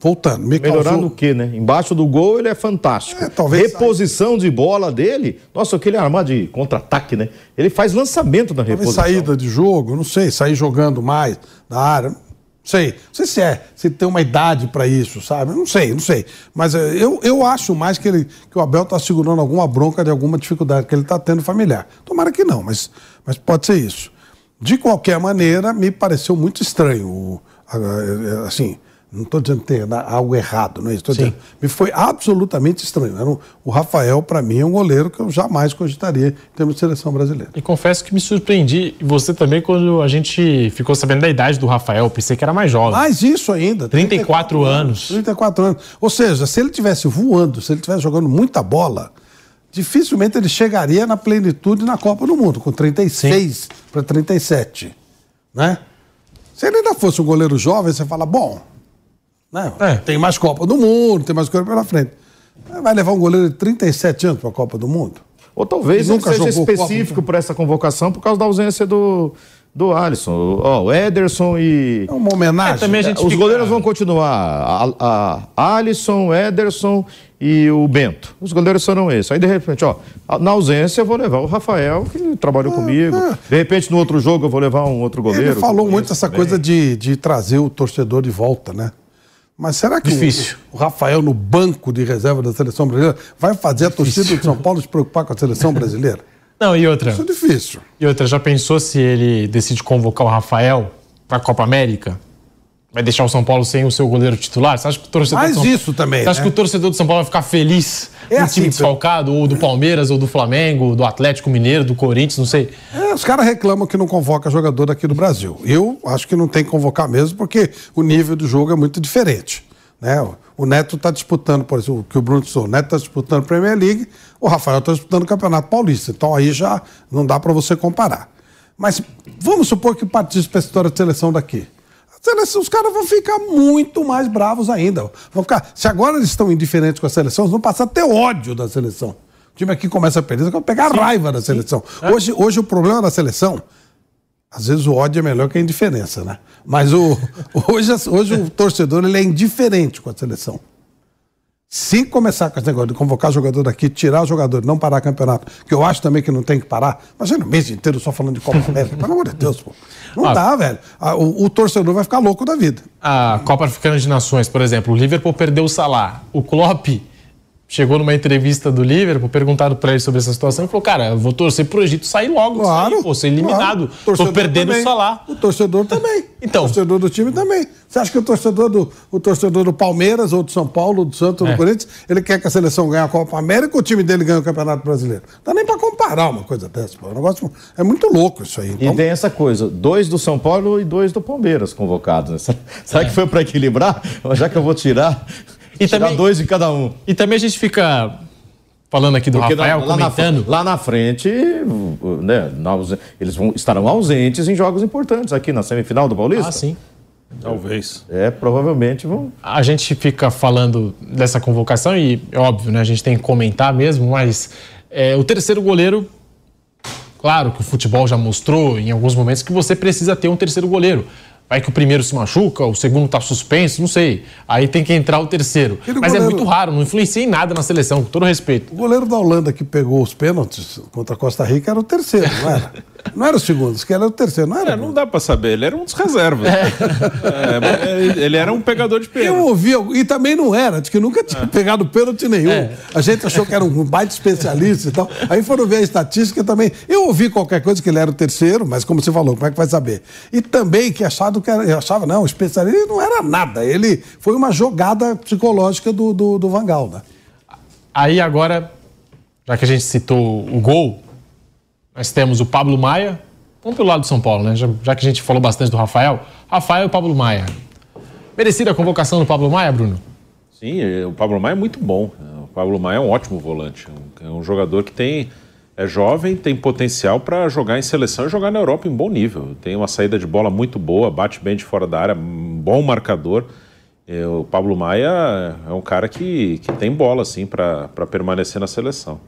voltando. Me Melhorando causou... o quê, né? Embaixo do gol ele é fantástico. É, talvez reposição saia. de bola dele. Nossa, aquele armar de contra-ataque, né? Ele faz lançamento na talvez reposição. saída de jogo, não sei, sair jogando mais da área. Sei. Não sei se é, se tem uma idade para isso, sabe? Não sei, não sei. Mas eh, eu, eu acho mais que, ele, que o Abel está segurando alguma bronca de alguma dificuldade que ele está tendo familiar. Tomara que não, mas, mas pode ser isso. De qualquer maneira, me pareceu muito estranho. Assim, não estou dizendo que tem algo errado, não é isso? Dizendo, me foi absolutamente estranho. Um, o Rafael, para mim, é um goleiro que eu jamais cogitaria em termos de seleção brasileira. E confesso que me surpreendi, e você também, quando a gente ficou sabendo da idade do Rafael. Pensei que era mais jovem. Mais isso ainda. 34, 34 anos. 34 anos. Ou seja, se ele tivesse voando, se ele tivesse jogando muita bola, dificilmente ele chegaria na plenitude na Copa do Mundo, com 36 para 37. Né? Se ele ainda fosse um goleiro jovem, você fala, bom, né? É. Tem mais Copa do Mundo, tem mais coisa pela frente. Vai levar um goleiro de 37 anos para a Copa do Mundo? Ou talvez ele nunca seja específico para essa convocação por causa da ausência do, do Alisson. Ó, o Ederson e. É uma homenagem. É, também a gente Os fica- goleiros vão continuar. A, a Alisson, Ederson e o Bento. Os goleiros serão esses. Aí, de repente, ó, na ausência, eu vou levar o Rafael, que trabalhou comigo. De repente, no outro jogo, eu vou levar um outro goleiro. Ele falou muito essa também. coisa de, de trazer o torcedor de volta, né? Mas será que o- Difícil. O, Rafael no banco de reserva da seleção brasileira vai fazer a torcida de São Paulo se preocupar com a seleção brasileira? Não, e outra. Isso é difícil. E outra, já pensou se ele decide convocar o Rafael para a Copa América? Vai deixar o São Paulo sem o seu goleiro titular? Você acha que o torcedor Mas do São... isso também, Você acha né? que o torcedor do São Paulo vai ficar feliz É no assim, time desfalcado, ou do Palmeiras, ou do Flamengo, do Atlético Mineiro, do Corinthians, não sei. É, os caras reclamam que não convoca jogador daqui do Brasil. Eu acho que não tem que convocar mesmo, porque o nível do jogo é muito diferente. Né? O Neto está disputando, por exemplo, o que o Bruno disse, o Neto está disputando a Premier League, o Rafael está disputando o Campeonato Paulista. Então aí já não dá para você comparar. Mas vamos supor que participe essa história de seleção daqui. Seleção, os caras vão ficar muito mais bravos ainda. Vão ficar, se agora eles estão indiferentes com a seleção, eles vão passar a ter ódio da seleção. O time aqui começa a perder, vão pegar raiva da seleção. Hoje, hoje o problema da seleção às vezes o ódio é melhor que a indiferença, né? Mas o, hoje, hoje o torcedor ele é indiferente com a seleção. Se começar com esse negócio de convocar jogador daqui, tirar o jogador, não parar campeonato, que eu acho também que não tem que parar, imagina o mês inteiro só falando de Copa América, pelo amor de Deus, pô. Não Ah. dá, velho. Ah, O, o torcedor vai ficar louco da vida. A Copa Africana de Nações, por exemplo, o Liverpool perdeu o Salah. O Klopp chegou numa entrevista do Liverpool, perguntado pra ele sobre essa situação, e falou: Cara, eu vou torcer pro Egito sair logo, Claro. sair, pô, ser eliminado. claro. O Tô perdendo também. o Salah. O torcedor também. Então. O torcedor do time também. Você acha que o torcedor do, o torcedor do Palmeiras, ou do São Paulo, ou do Santos, ou do É. Corinthians, ele quer que a seleção ganhe a Copa América ou o time dele ganhe o Campeonato Brasileiro? Não dá nem pra comparar uma coisa dessa. Pô. É, um negócio, é muito louco isso aí. E Então, tem essa coisa, dois do São Paulo e dois do Palmeiras convocados. Né? Será que foi para equilibrar? Já que eu vou tirar, E tirar também- dois de cada um. E também a gente fica falando aqui do Porque na- Rafael, lá, na, comentando. lá na frente, né, na eles vão, estarão ausentes em jogos importantes aqui na semifinal do Paulista. Ah, sim. Talvez. É, provavelmente vão. A gente fica falando dessa convocação e é óbvio, né? A gente tem que comentar mesmo, mas é, o terceiro goleiro, claro que o futebol já mostrou em alguns momentos que você precisa ter um terceiro goleiro. Vai que o primeiro se machuca, o segundo tá suspenso, não sei. Aí tem que entrar o terceiro. Aquele Mas é goleiro- muito raro, não influencia em nada na seleção, com todo respeito. o goleiro da Holanda que pegou os pênaltis contra a Costa Rica era o terceiro, não era? Não era o segundo, isso que era o terceiro, não era? É, não dá pra saber, ele era um dos reservas. É, mas ele- era um pegador de Eu pênalti. ouvi, e também não era, de que nunca tinha pegado pênalti nenhum. É. A gente achou que era um baita especialista e tal. Aí foram ver a estatística também. Eu ouvi qualquer coisa que ele era o terceiro, mas como você falou, como é que vai saber? E também que achado que era, eu achava, não, o especialista ele não era nada. Ele foi uma jogada psicológica do, do, do Vangal, né? Aí agora, já que a gente citou o gol, nós temos o Pablo Maia. Vamos pelo lado do São Paulo, né? Já, já que a gente falou bastante do Rafael. Rafael e Pablo Maia. Merecida a convocação do Pablo Maia, Bruno? Sim, é, o Pablo Maia é muito bom. O Pablo Maia é um ótimo volante. É um jogador que tem é jovem, tem potencial para jogar em seleção e jogar na Europa em bom nível. Tem uma saída de bola muito boa, bate bem de fora da área, bom marcador. É, O Pablo Maia é um cara que, que tem bola assim para permanecer na seleção.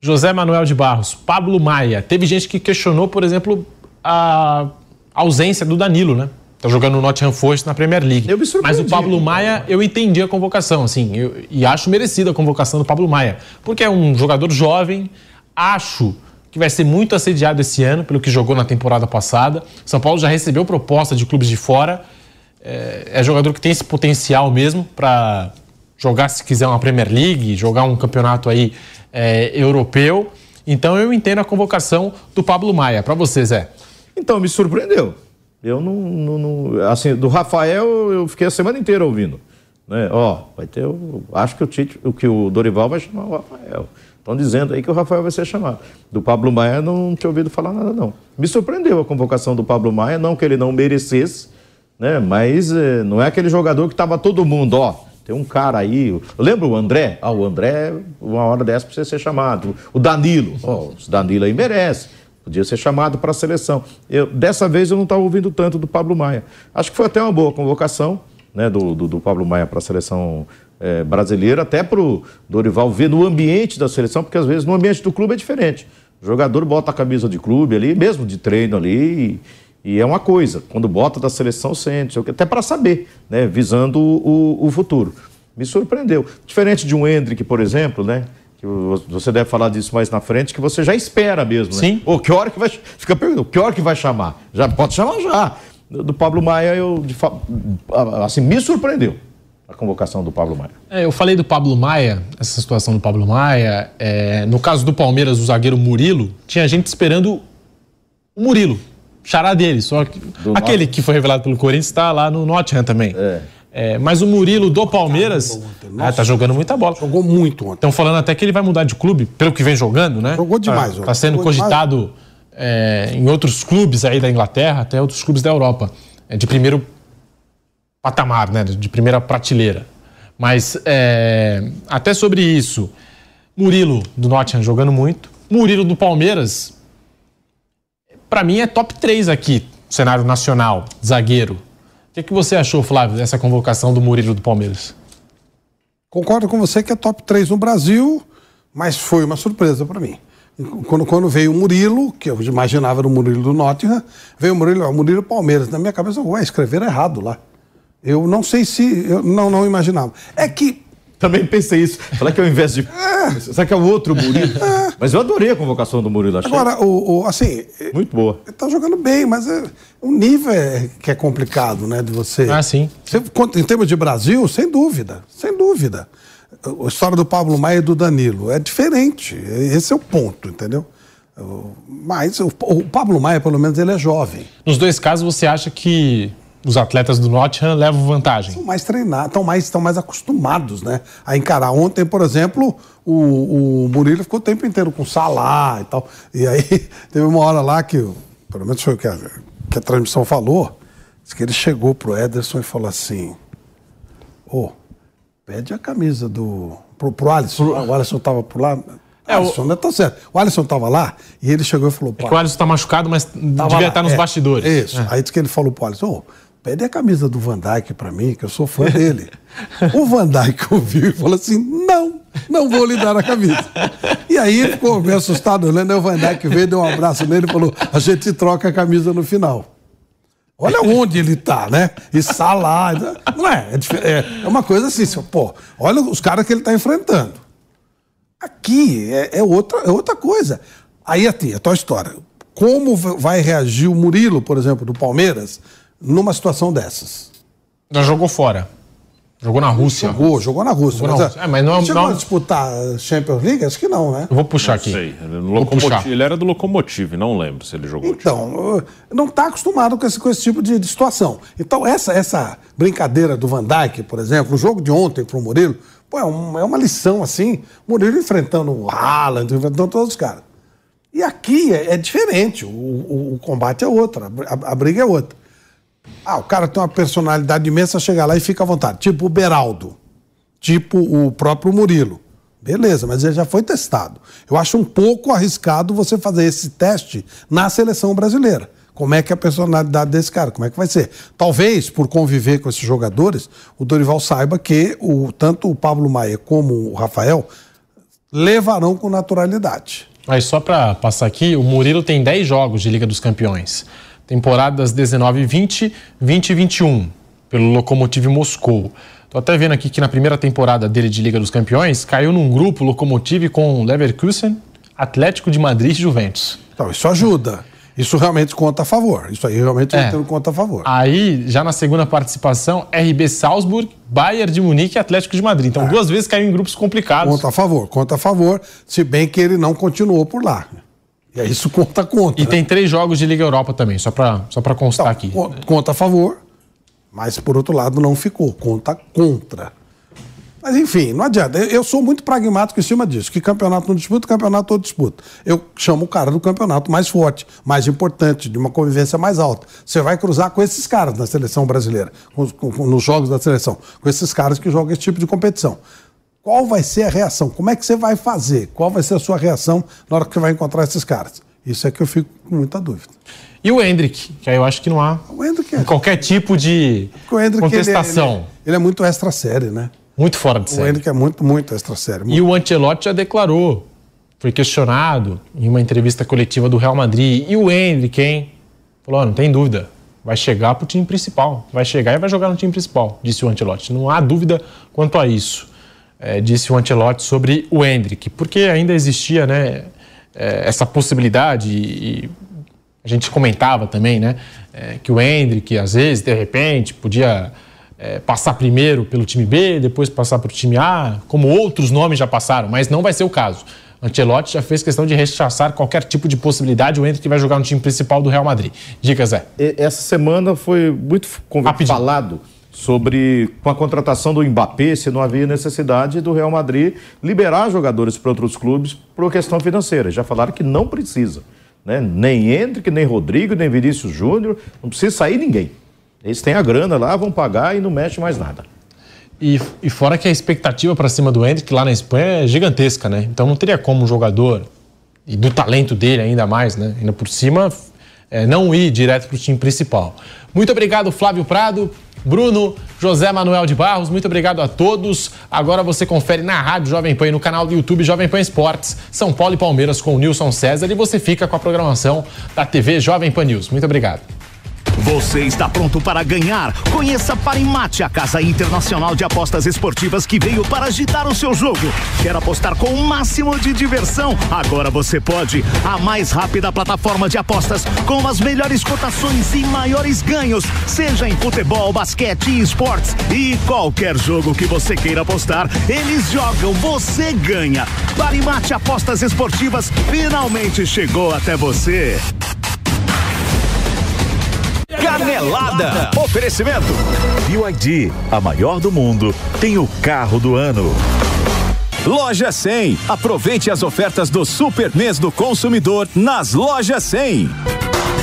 José Manuel de Barros, Pablo Maia. Teve gente que questionou, por exemplo, a ausência do Danilo, né? Tá jogando no Nottingham Forest na Premier League. Eu me surpreendi. Mas o Pablo Maia, eu entendi a convocação, assim, eu- e acho merecida a convocação do Pablo Maia, porque é um jogador jovem, acho que vai ser muito assediado esse ano pelo que jogou na temporada passada. São Paulo já recebeu proposta de clubes de fora. É, é jogador que tem esse potencial mesmo para jogar, se quiser, uma Premier League, jogar um campeonato aí é, europeu. Então eu entendo a convocação do Pablo Maia. Para você, Zé. Então, me surpreendeu. Eu não, não- não- Assim, do Rafael, eu fiquei a semana inteira ouvindo. Né? Ó, vai ter. Acho que o, Tite, o que o Dorival vai chamar o Rafael. Estão dizendo aí que o Rafael vai ser chamado. Do Pablo Maia, não tinha ouvido falar nada, não. Me surpreendeu a convocação do Pablo Maia, não que ele não merecesse, né? Mas eh, não é aquele jogador que estava todo mundo, ó. Tem um cara aí. Lembra o André? Ah, o André, uma hora dessa precisa ser chamado. O Danilo. Ó, o Danilo aí merece. Podia ser chamado para a seleção. Eu, dessa vez eu não estava ouvindo tanto do Pablo Maia. Acho que foi até uma boa convocação né, do, do, do Pablo Maia para a seleção eh, brasileira, até para o Dorival ver no ambiente da seleção, porque às vezes no ambiente do clube é diferente. O jogador bota a camisa de clube ali, mesmo de treino ali, e, e é uma coisa. Quando bota da seleção, sente, até para saber, né? Visando o, o, futuro. Me surpreendeu. Diferente de um Hendrick, por exemplo, né? Que você deve falar disso mais na frente, que você já espera mesmo, né? Sim. Ou que hora que vai. Fica perguntando, que hora que vai chamar? Já pode chamar já. Do Pablo Maia, eu de, assim, me surpreendeu a convocação do Pablo Maia. É, eu falei do Pablo Maia, essa situação do Pablo Maia. É, no caso do Palmeiras, o zagueiro Murilo, tinha gente esperando o Murilo, xará dele. Só que aquele que foi revelado pelo Corinthians está lá no Nottingham também. É. É, mas o Murilo do Palmeiras ah, tá jogando muita bola. Jogou muito ontem. Estão falando até que ele vai mudar de clube, pelo que vem jogando, né? Jogou demais. Está tá sendo Jogou cogitado é, em outros clubes aí da Inglaterra, até outros clubes da Europa. É de primeiro patamar, né? De primeira prateleira. Mas é, até sobre isso, Murilo do Nottingham jogando muito. Murilo do Palmeiras, para mim é top 3 aqui, cenário nacional, zagueiro. O que, que você achou, Flávio, dessa convocação do Murilo do Palmeiras? Concordo com você que é top 3 no Brasil, mas foi uma surpresa para mim. Quando, quando, veio o Murilo, que eu imaginava era o Murilo do Nottingham, veio o Murilo, o Murilo Palmeiras. Na minha cabeça, ué, escreveram errado lá. Eu não sei se. Eu não, não imaginava. É que. Também pensei isso. Falar que ao invés de. É. Será que é o outro Murilo? É. Mas eu adorei a convocação do Murilo. Achei. Agora, o, o, assim. Muito boa. Ele tá jogando bem, mas é, o nível é que é complicado, né? De você. Ah, sim. Você, em termos de Brasil, sem dúvida. Sem dúvida. A história do Pablo Maia e do Danilo é diferente. Esse é o ponto, entendeu? Mas o, o Pablo Maia, pelo menos, ele é jovem. Nos dois casos, você acha que os atletas do Nottingham levam vantagem. São mais treinados, estão mais, estão mais acostumados né, a encarar. Ontem, por exemplo, o, o Murilo ficou o tempo inteiro com Salah e tal. E aí teve uma hora lá que, pelo menos foi o que a, que a transmissão falou, que ele chegou pro Ederson e falou assim: Ô, oh, pede a camisa do. Pro, pro Alisson. O Alisson estava por lá. É, Alisson, o... né? Tá certo. O Alisson estava lá e ele chegou e falou: é o Alisson está machucado, mas devia lá. estar nos é, bastidores. Isso. É. Aí disse que ele falou pro Alisson: oh, Pede a camisa do Van Dyke para mim, que eu sou fã dele. o Van Dyke ouviu e falou assim: não, não vou lhe dar a camisa. E aí ele ficou meio assustado olhando, aí o Van Dyke veio, deu um abraço nele e falou: a gente troca a camisa no final. Olha onde ele tá, né? E Salah. Não é, é, é uma coisa assim, pô, olha os caras que ele tá enfrentando. Aqui é, é, outra, é outra coisa. Aí, a tua história. Como vai reagir o Murilo, por exemplo, do Palmeiras, numa situação dessas? Já jogou fora. Jogou na Rússia. Jogou, jogou na Rússia. Jogou mas, na Rússia. É, mas não, chegou não... a disputar Champions League? Acho que não, né? Eu vou puxar não aqui. Sei. Ele, puxar. ele era do Locomotive, não lembro se ele jogou. Então, não está acostumado com esse, com esse tipo de, de, situação. Então, essa, essa brincadeira do Van Dijk, por exemplo, o jogo de ontem para o Murilo, pô, é, um, é, uma lição assim. Murilo enfrentando o Haaland, enfrentando todos os caras. E aqui é, é diferente. O, o, o, combate é outro, a, a, a briga é outra. Ah, o cara tem uma personalidade imensa, chega lá e fica à vontade. Tipo o Beraldo. Tipo o próprio Murilo. Beleza, mas ele já foi testado. Eu acho um pouco arriscado você fazer esse teste na seleção brasileira. Como é que é a personalidade desse cara? Como é que vai ser? Talvez, por conviver com esses jogadores, o Dorival saiba que o, tanto o Pablo Maia como o Rafael levarão com naturalidade. Mas só para passar aqui, o Murilo tem 10 jogos de Liga dos Campeões temporadas 19 e 20, 20 e 21, pelo Lokomotiv Moscou. Tô até vendo aqui que na primeira temporada dele de Liga dos Campeões, caiu num grupo Lokomotiv com Leverkusen, Atlético de Madrid e Juventus. Então, isso ajuda. Isso realmente conta a favor. Isso aí realmente é. conta a favor. Aí, já na segunda participação, RB Salzburg, Bayern de Munique e Atlético de Madrid. Então, é. duas vezes caiu em grupos complicados. Conta a favor, conta a favor, se bem que ele não continuou por lá. E aí isso conta contra. E né? tem três jogos de Liga Europa também, só para só constar então, aqui. Conta a favor, mas por outro lado não ficou, conta contra. Mas enfim, não adianta. Eu sou muito pragmático em cima disso. Que campeonato não disputa, campeonato todo disputa. Eu chamo o cara do campeonato mais forte, mais importante, de uma convivência mais alta. Você vai cruzar com esses caras na seleção brasileira, com, com, nos jogos da seleção, com esses caras que jogam esse tipo de competição qual vai ser a reação? Como é que você vai fazer? Qual vai ser a sua reação na hora que você vai encontrar esses caras? Isso é que eu fico com muita dúvida. E o Hendrick, que aí eu acho que não há é... qualquer tipo de contestação. Ele, ele, ele, é muito extra série, né? Muito fora de série. O Hendrick é muito, muito extra série. Muito. E o Ancelotti já declarou foi questionado em uma entrevista coletiva do Real Madrid. E o Hendrick, hein? Falou: não tem dúvida, vai chegar para o time principal. Vai chegar e vai jogar no time principal, disse o Ancelotti. Não há dúvida quanto a isso, é, disse o Ancelotti sobre o Hendrick, porque ainda existia né, é, essa possibilidade e a gente comentava também, né, é, que o Hendrick, às vezes, de repente, podia é, passar primeiro pelo time B, depois passar para o time A, como outros nomes já passaram, mas não vai ser o caso. Ancelotti já fez questão de rechaçar qualquer tipo de possibilidade, o Hendrick vai jogar no time principal do Real Madrid. Dica, Zé. Essa semana foi muito falado sobre com a contratação do Mbappé, se não havia necessidade do Real Madrid liberar jogadores para outros clubes por questão financeira. Já falaram que não precisa. Né? Nem Hendrick, nem Rodrigo, nem Vinícius Júnior, não precisa sair ninguém. Eles têm a grana lá, vão pagar e não mexe mais nada. E, e fora que a expectativa para cima do Hendrick lá na Espanha é gigantesca, né? Então não teria como um jogador, e do talento dele ainda mais, né? Ainda por cima, é, não ir direto para o time principal. Muito obrigado, Flávio Prado. Bruno, José Manuel de Barros, muito obrigado a todos. Agora você confere na Rádio Jovem Pan e no canal do YouTube Jovem Pan Esportes, São Paulo e Palmeiras com o Nilson César e você fica com a programação da TV Jovem Pan News. Muito obrigado. Você está pronto para ganhar? Conheça Parimate, a casa internacional de apostas esportivas que veio para agitar o seu jogo. Quer apostar com o máximo de diversão? Agora você pode. A mais rápida plataforma de apostas com as melhores cotações e maiores ganhos, seja em futebol, basquete esportes. E qualquer jogo que você queira apostar, eles jogam, você ganha. Parimate Apostas Esportivas finalmente chegou até você. Canelada. Oferecimento. BYD, a maior do mundo, tem o carro do ano. Loja 100. Aproveite as ofertas do Super Mês do Consumidor nas Lojas 100.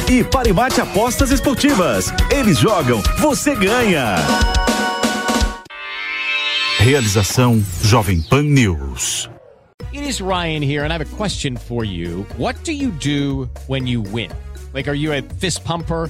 E Parimate Apostas Esportivas. Eles jogam, você ganha. Realização Jovem Pan News. It is Ryan here and I have a question for you. What do you do when you win? Like, are you a fist pumper?